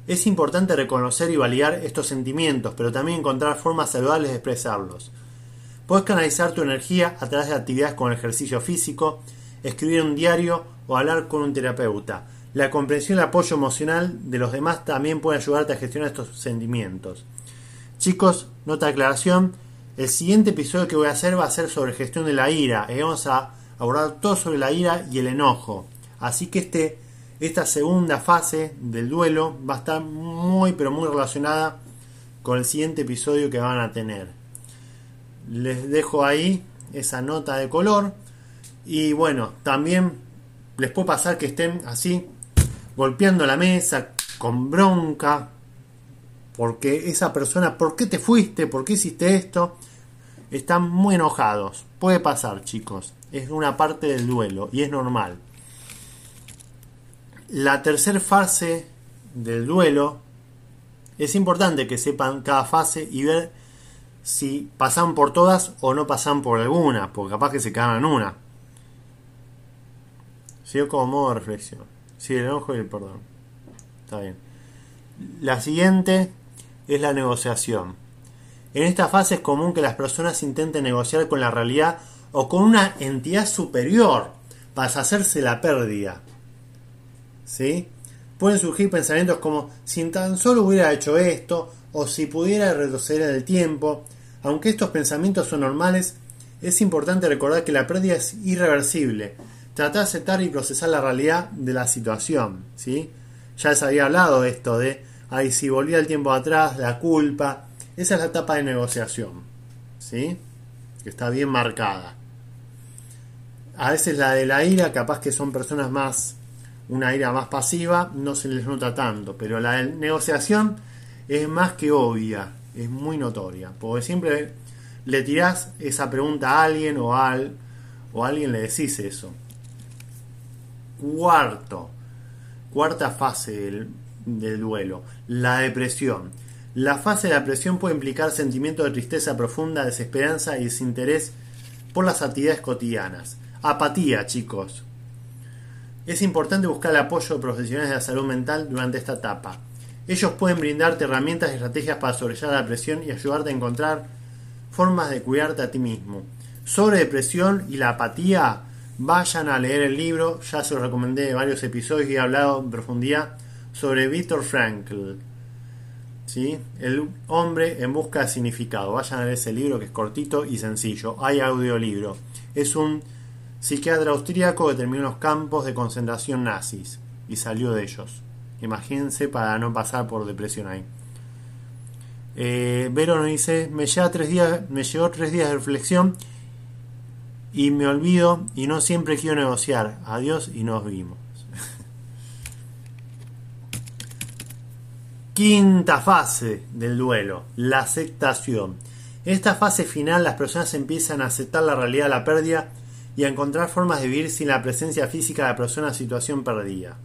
es importante reconocer y validar estos sentimientos, pero también encontrar formas saludables de expresarlos. Puedes canalizar tu energía a través de actividades como el ejercicio físico, escribir un diario o hablar con un terapeuta. La comprensión y el apoyo emocional de los demás también puede ayudarte a gestionar estos sentimientos. Chicos, nota de aclaración, el siguiente episodio que voy a hacer va a ser sobre gestión de la ira y vamos a abordar todo sobre la ira y el enojo. Así que este esta segunda fase del duelo va a estar muy pero muy relacionada con el siguiente episodio que van a tener. Les dejo ahí esa nota de color y bueno, también les puede pasar que estén así golpeando la mesa con bronca porque esa persona, ¿por qué te fuiste? ¿Por qué hiciste esto? Están muy enojados. Puede pasar, chicos. Es una parte del duelo y es normal. La tercera fase del duelo es importante que sepan cada fase y ver si pasan por todas o no pasan por alguna, porque capaz que se en una. ¿Sí? Como modo de reflexión. Sí, el enojo y el perdón. Está bien. La siguiente es la negociación. En esta fase es común que las personas intenten negociar con la realidad o con una entidad superior para hacerse la pérdida. ¿sí? Pueden surgir pensamientos como si tan solo hubiera hecho esto o si pudiera retroceder en el tiempo. Aunque estos pensamientos son normales, es importante recordar que la pérdida es irreversible. Tratar de aceptar y procesar la realidad de la situación, ¿sí? Ya les había hablado de esto de, ay, si volvía el tiempo atrás, la culpa. Esa es la etapa de negociación, ¿sí? Que está bien marcada. A veces la de la ira, capaz que son personas más una ira más pasiva no se les nota tanto, pero la negociación es más que obvia, es muy notoria, porque siempre le tirás esa pregunta a alguien o, al, o a alguien le decís eso. Cuarto, cuarta fase del, duelo, la depresión. La fase de la depresión puede implicar sentimientos de tristeza profunda, desesperanza y desinterés por las actividades cotidianas. Apatía, chicos, es importante buscar el apoyo de profesionales de la salud mental durante esta etapa. Ellos pueden brindarte herramientas y estrategias para sobrellevar la depresión y ayudarte a encontrar formas de cuidarte a ti mismo. Sobre depresión y la apatía vayan a leer el libro, ya se lo recomendé en varios episodios y he hablado en profundidad sobre Viktor Frankl. ¿Sí? El hombre en busca de significado. Vayan a leer ese libro que es cortito y sencillo. Hay audiolibro. Es un psiquiatra austríaco que terminó en los campos de concentración nazis y salió de ellos. Imagínense para no pasar por depresión ahí. Eh, Vero nos dice, me, lleva tres días, me llevó tres días de reflexión y me olvido y no siempre quiero negociar. Adiós y nos vimos. Quinta fase del duelo, la aceptación. En esta fase final las personas empiezan a aceptar la realidad de la pérdida y a encontrar formas de vivir sin la presencia física de la persona en situación perdida.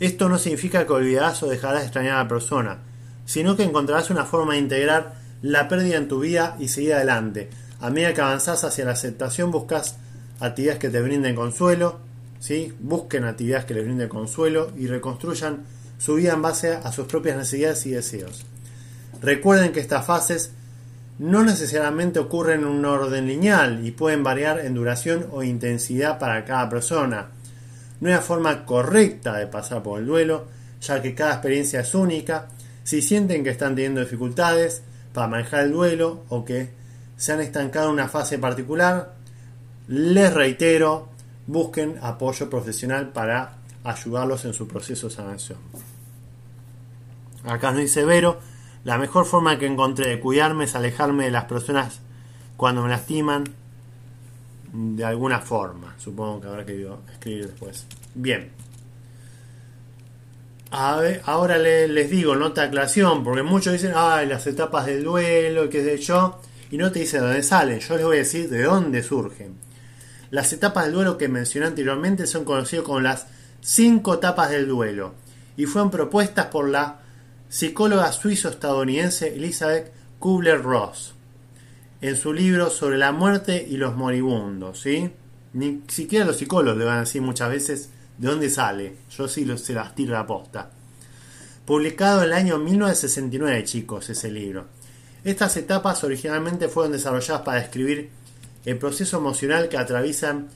Esto no significa que olvidarás o dejarás de extrañar a la persona, sino que encontrarás una forma de integrar la pérdida en tu vida y seguir adelante. A medida que avanzás hacia la aceptación, buscas actividades que te brinden consuelo, ¿sí? busquen actividades que les brinden consuelo y reconstruyan su vida en base a sus propias necesidades y deseos. Recuerden que estas fases no necesariamente ocurren en un orden lineal y pueden variar en duración o intensidad para cada persona. No hay una forma correcta de pasar por el duelo, ya que cada experiencia es única. Si sienten que están teniendo dificultades para manejar el duelo o que se han estancado en una fase particular, les reitero, busquen apoyo profesional para ayudarlos en su proceso de sanación. Acá nos dice Vero, la mejor forma que encontré de cuidarme es alejarme de las personas cuando me lastiman de alguna forma. Supongo que habrá que escribir después. Bien. ahora les digo, nota aclaración, porque muchos dicen, ay, las etapas del duelo, qué sé yo, y no te dice de dónde salen. Yo les voy a decir de dónde surgen. Las etapas del duelo que mencioné anteriormente son conocidas como las cinco etapas del duelo y fueron propuestas por la psicóloga suizo-estadounidense Elizabeth Kubler-Ross en su libro sobre la muerte y los moribundos, ¿sí? Ni siquiera los psicólogos le van a decir muchas veces de dónde sale. Yo sí se las tiro la posta. Publicado en el año 1969, chicos, ese libro. Estas etapas originalmente fueron desarrolladas para describir el proceso emocional que atraviesan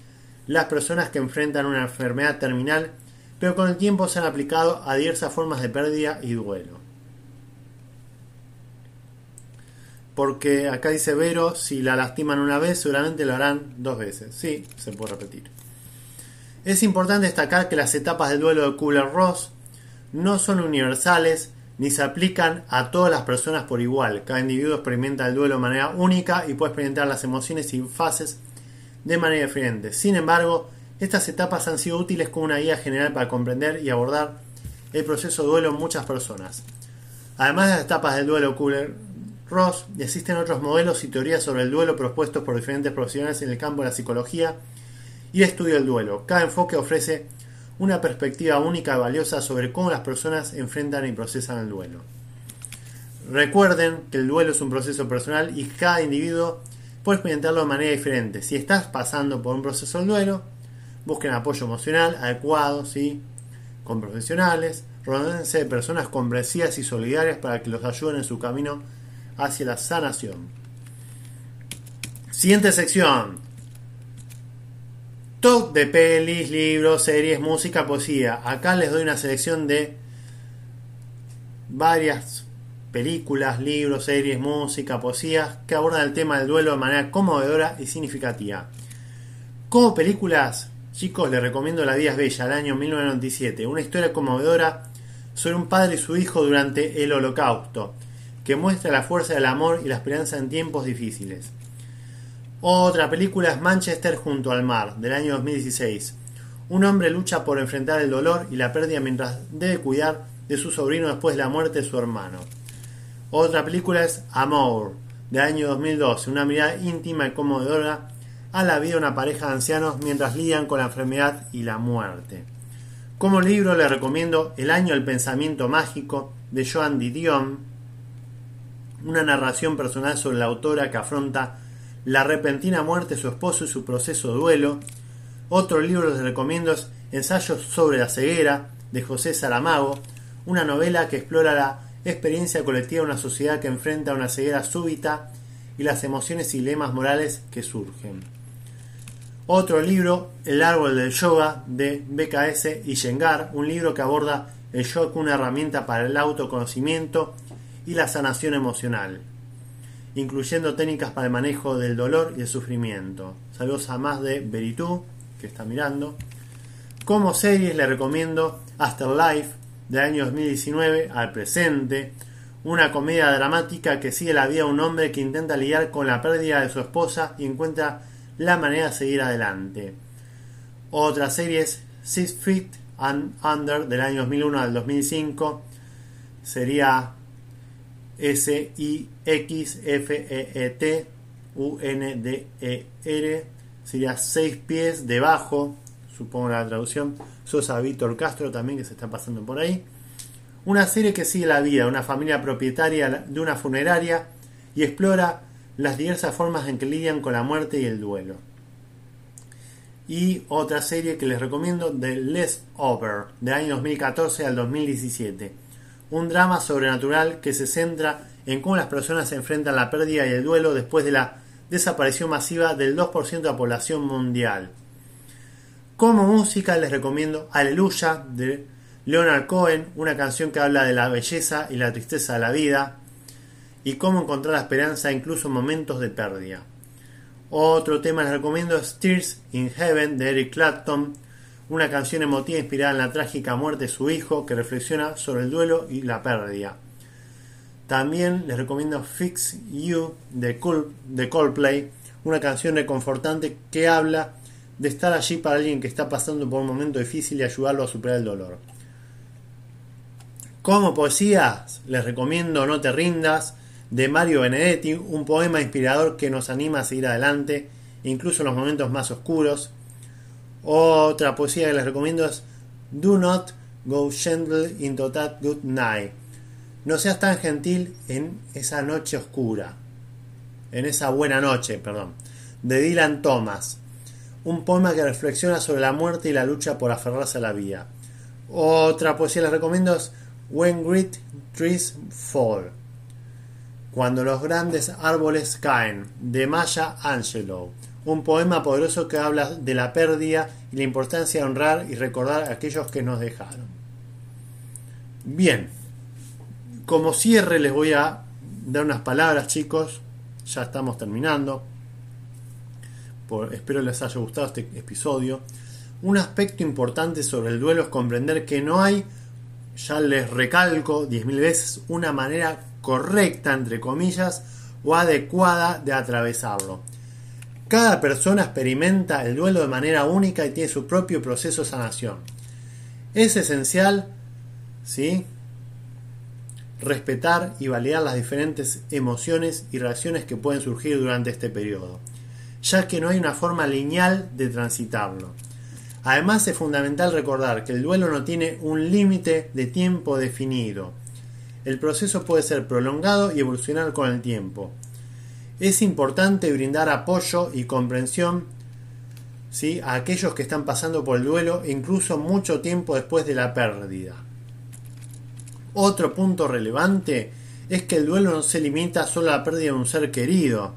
las personas que enfrentan una enfermedad terminal, pero con el tiempo se han aplicado a diversas formas de pérdida y duelo. Porque acá dice Vero, si la lastiman una vez, seguramente lo harán dos veces. Sí, se puede repetir. Es importante destacar que las etapas del duelo de Kubler-Ross no son universales ni se aplican a todas las personas por igual. Cada individuo experimenta el duelo de manera única y puede experimentar las emociones y fases de manera diferente. Sin embargo, estas etapas han sido útiles como una guía general para comprender y abordar el proceso de duelo en muchas personas. Además de las etapas del duelo Kubler Ross, existen otros modelos y teorías sobre el duelo propuestos por diferentes profesionales en el campo de la psicología y estudio del duelo. Cada enfoque ofrece una perspectiva única y valiosa sobre cómo las personas enfrentan y procesan el duelo. Recuerden que el duelo es un proceso personal y cada individuo puede experimentarlo de manera diferente. Si estás pasando por un proceso de duelo, busquen apoyo emocional adecuado, ¿sí? con profesionales, rodéense de personas comprensivas y solidarias para que los ayuden en su camino hacia la sanación. Siguiente sección. Top de pelis, libros, series, música, poesía. Acá les doy una selección de varias películas, libros, series, música, poesía que abordan el tema del duelo de manera conmovedora y significativa. Como películas, chicos, les recomiendo La vida es bella, del año 1997, una historia conmovedora sobre un padre y su hijo durante el holocausto que muestra la fuerza del amor y la esperanza en tiempos difíciles. Otra película es Manchester junto al mar, del año 2016. Un hombre lucha por enfrentar el dolor y la pérdida mientras debe cuidar de su sobrino después de la muerte de su hermano. Otra película es Amor, del año 2012, una mirada íntima y conmovedora a la vida de una pareja de ancianos mientras lidian con la enfermedad y la muerte. Como libro le recomiendo El año del pensamiento mágico de Joan Didion, una narración personal sobre la autora que afronta la repentina muerte de su esposo y su proceso de duelo. Otro libro les recomiendo es Ensayos sobre la ceguera de José Saramago, una novela que explora la experiencia colectiva de una sociedad que enfrenta una ceguera súbita y las emociones y lemas morales que surgen. Otro libro, El árbol del yoga de BKS y Shengar, un libro que aborda el yoga como una herramienta para el autoconocimiento y la sanación emocional, incluyendo técnicas para el manejo del dolor y el sufrimiento. Saludos a más de Veritú, que está mirando. Como series le recomiendo Afterlife, del año 2019 al presente, una comedia dramática que sigue la vida de un hombre que intenta lidiar con la pérdida de su esposa y encuentra la manera de seguir adelante. Otra serie es Six Feet and Under del año 2001 al 2005. Sería S-I-X-F-E-E-T U-N-D-E-R. Sería seis pies debajo, supongo la traducción. Sosa Víctor Castro también que se está pasando por ahí. Una serie que sigue la vida de una familia propietaria de una funeraria y explora las diversas formas en que lidian con la muerte y el duelo. Y otra serie que les recomiendo, The Less Over, de año 2014 al 2017. Un drama sobrenatural que se centra en cómo las personas se enfrentan la pérdida y el duelo después de la desaparición masiva del 2% de la población mundial. Como música les recomiendo Aleluya de Leonard Cohen, una canción que habla de la belleza y la tristeza de la vida, y cómo encontrar la esperanza incluso en momentos de pérdida. Otro tema les recomiendo es Tears in Heaven de Eric Clapton, una canción emotiva inspirada en la trágica muerte de su hijo que reflexiona sobre el duelo y la pérdida. También les recomiendo Fix You de, Coldplay, una canción reconfortante que habla de estar allí para alguien que está pasando por un momento difícil y ayudarlo a superar el dolor. Como poesía, les recomiendo No te rindas, de Mario Benedetti, un poema inspirador que nos anima a seguir adelante, incluso en los momentos más oscuros. Otra poesía que les recomiendo es Do not go gentle into that good night. No seas tan gentil en esa noche oscura. En esa buena noche, perdón. De Dylan Thomas. Un poema que reflexiona sobre la muerte y la lucha por aferrarse a la vida. Otra poesía que les recomiendo es When Great Trees Fall cuando los grandes árboles caen, de Maya Angelou. Un poema poderoso que habla de la pérdida y la importancia de honrar y recordar a aquellos que nos dejaron. Bien, como cierre les voy a dar unas palabras chicos, ya estamos terminando. espero les haya gustado este episodio. Un aspecto importante sobre el duelo es comprender que no hay, ya les recalco 10.000 veces, una manera correcta, entre comillas, o adecuada de atravesarlo. Cada persona experimenta el duelo de manera única y tiene su propio proceso de sanación. Es esencial, ¿sí? Respetar y validar las diferentes emociones y reacciones que pueden surgir durante este periodo, ya que no hay una forma lineal de transitarlo. Además es fundamental recordar que el duelo no tiene un límite de tiempo definido el proceso puede ser prolongado y evolucionar con el tiempo. Es importante brindar apoyo y comprensión a aquellos que están pasando por el duelo, incluso mucho tiempo después de la pérdida. Otro punto relevante es que el duelo no se limita solo a la pérdida de un ser querido.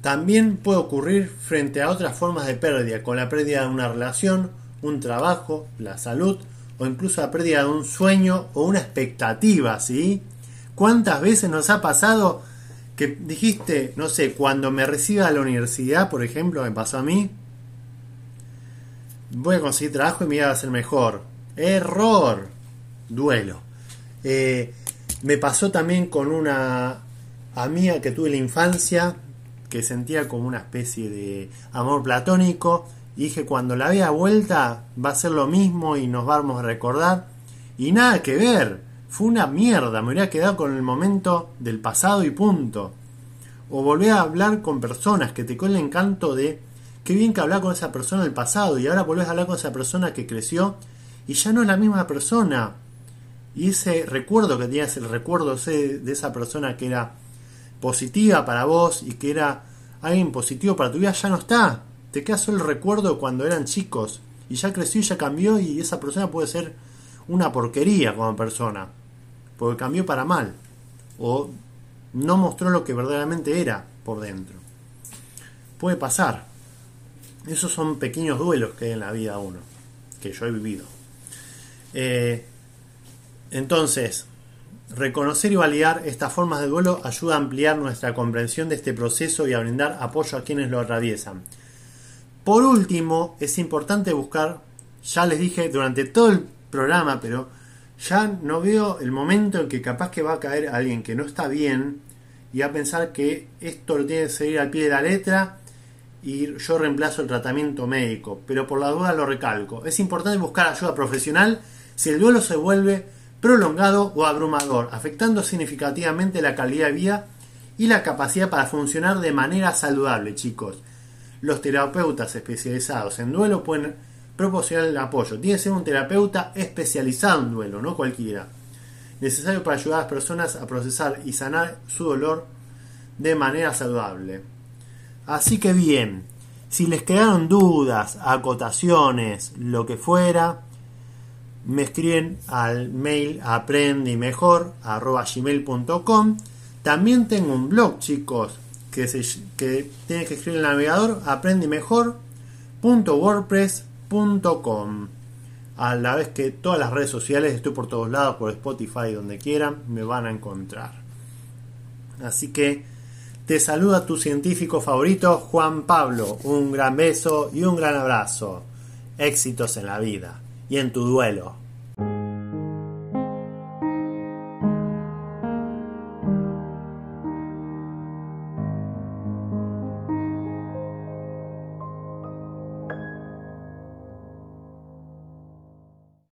También puede ocurrir frente a otras formas de pérdida, con la pérdida de una relación, un trabajo, la salud o incluso la pérdida de un sueño o una expectativa, ¿sí? ¿Cuántas veces nos ha pasado que dijiste, no sé, cuando me reciba a la universidad, por ejemplo, me pasó a mí, voy a conseguir trabajo y me iba a ser mejor. Error. Duelo. Eh, me pasó también con una amiga que tuve en la infancia, que sentía como una especie de amor platónico y dije, cuando la vea vuelta va a ser lo mismo y nos vamos a recordar. Y nada que ver. Fue una mierda. Me hubiera quedado con el momento del pasado y punto. O volver a hablar con personas que te con el encanto de qué bien que hablar con esa persona del pasado y ahora volvés a hablar con esa persona que creció y ya no es la misma persona. Y ese recuerdo que tenías, el recuerdo de esa persona que era positiva para vos y que era alguien positivo para tu vida, ya no está te queda solo el recuerdo cuando eran chicos y ya creció y ya cambió y esa persona puede ser una porquería como persona, porque cambió para mal o no mostró lo que verdaderamente era por dentro. puede pasar. Esos son pequeños duelos que hay en la vida uno, que yo he vivido. Eh, entonces, reconocer y validar estas formas de duelo ayuda a ampliar nuestra comprensión de este proceso y a brindar apoyo a quienes lo atraviesan. Por último, es importante buscar, ya les dije durante todo el programa, pero ya no veo el momento en que capaz que va a caer alguien que no está bien y a pensar que esto lo tiene que seguir al pie de la letra y yo reemplazo el tratamiento médico, pero por la duda lo recalco. Es importante buscar ayuda profesional si el duelo se vuelve prolongado o abrumador, afectando significativamente la calidad de vida y la capacidad para funcionar de manera saludable, chicos. Los terapeutas especializados en duelo pueden proporcionar el apoyo. Tiene que ser un terapeuta especializado en duelo, no cualquiera. Necesario para ayudar a las personas a procesar y sanar su dolor de manera saludable. Así que bien, si les quedaron dudas, acotaciones, lo que fuera, me escriben al mail aprendimejor.gmail.com También tengo un blog, chicos, que, se, que tiene que escribir el navegador aprendimejor.wordpress.com a la vez que todas las redes sociales, estoy por todos lados, por Spotify, donde quieran, me van a encontrar. Así que te saluda tu científico favorito, Juan Pablo. Un gran beso y un gran abrazo. Éxitos en la vida y en tu duelo.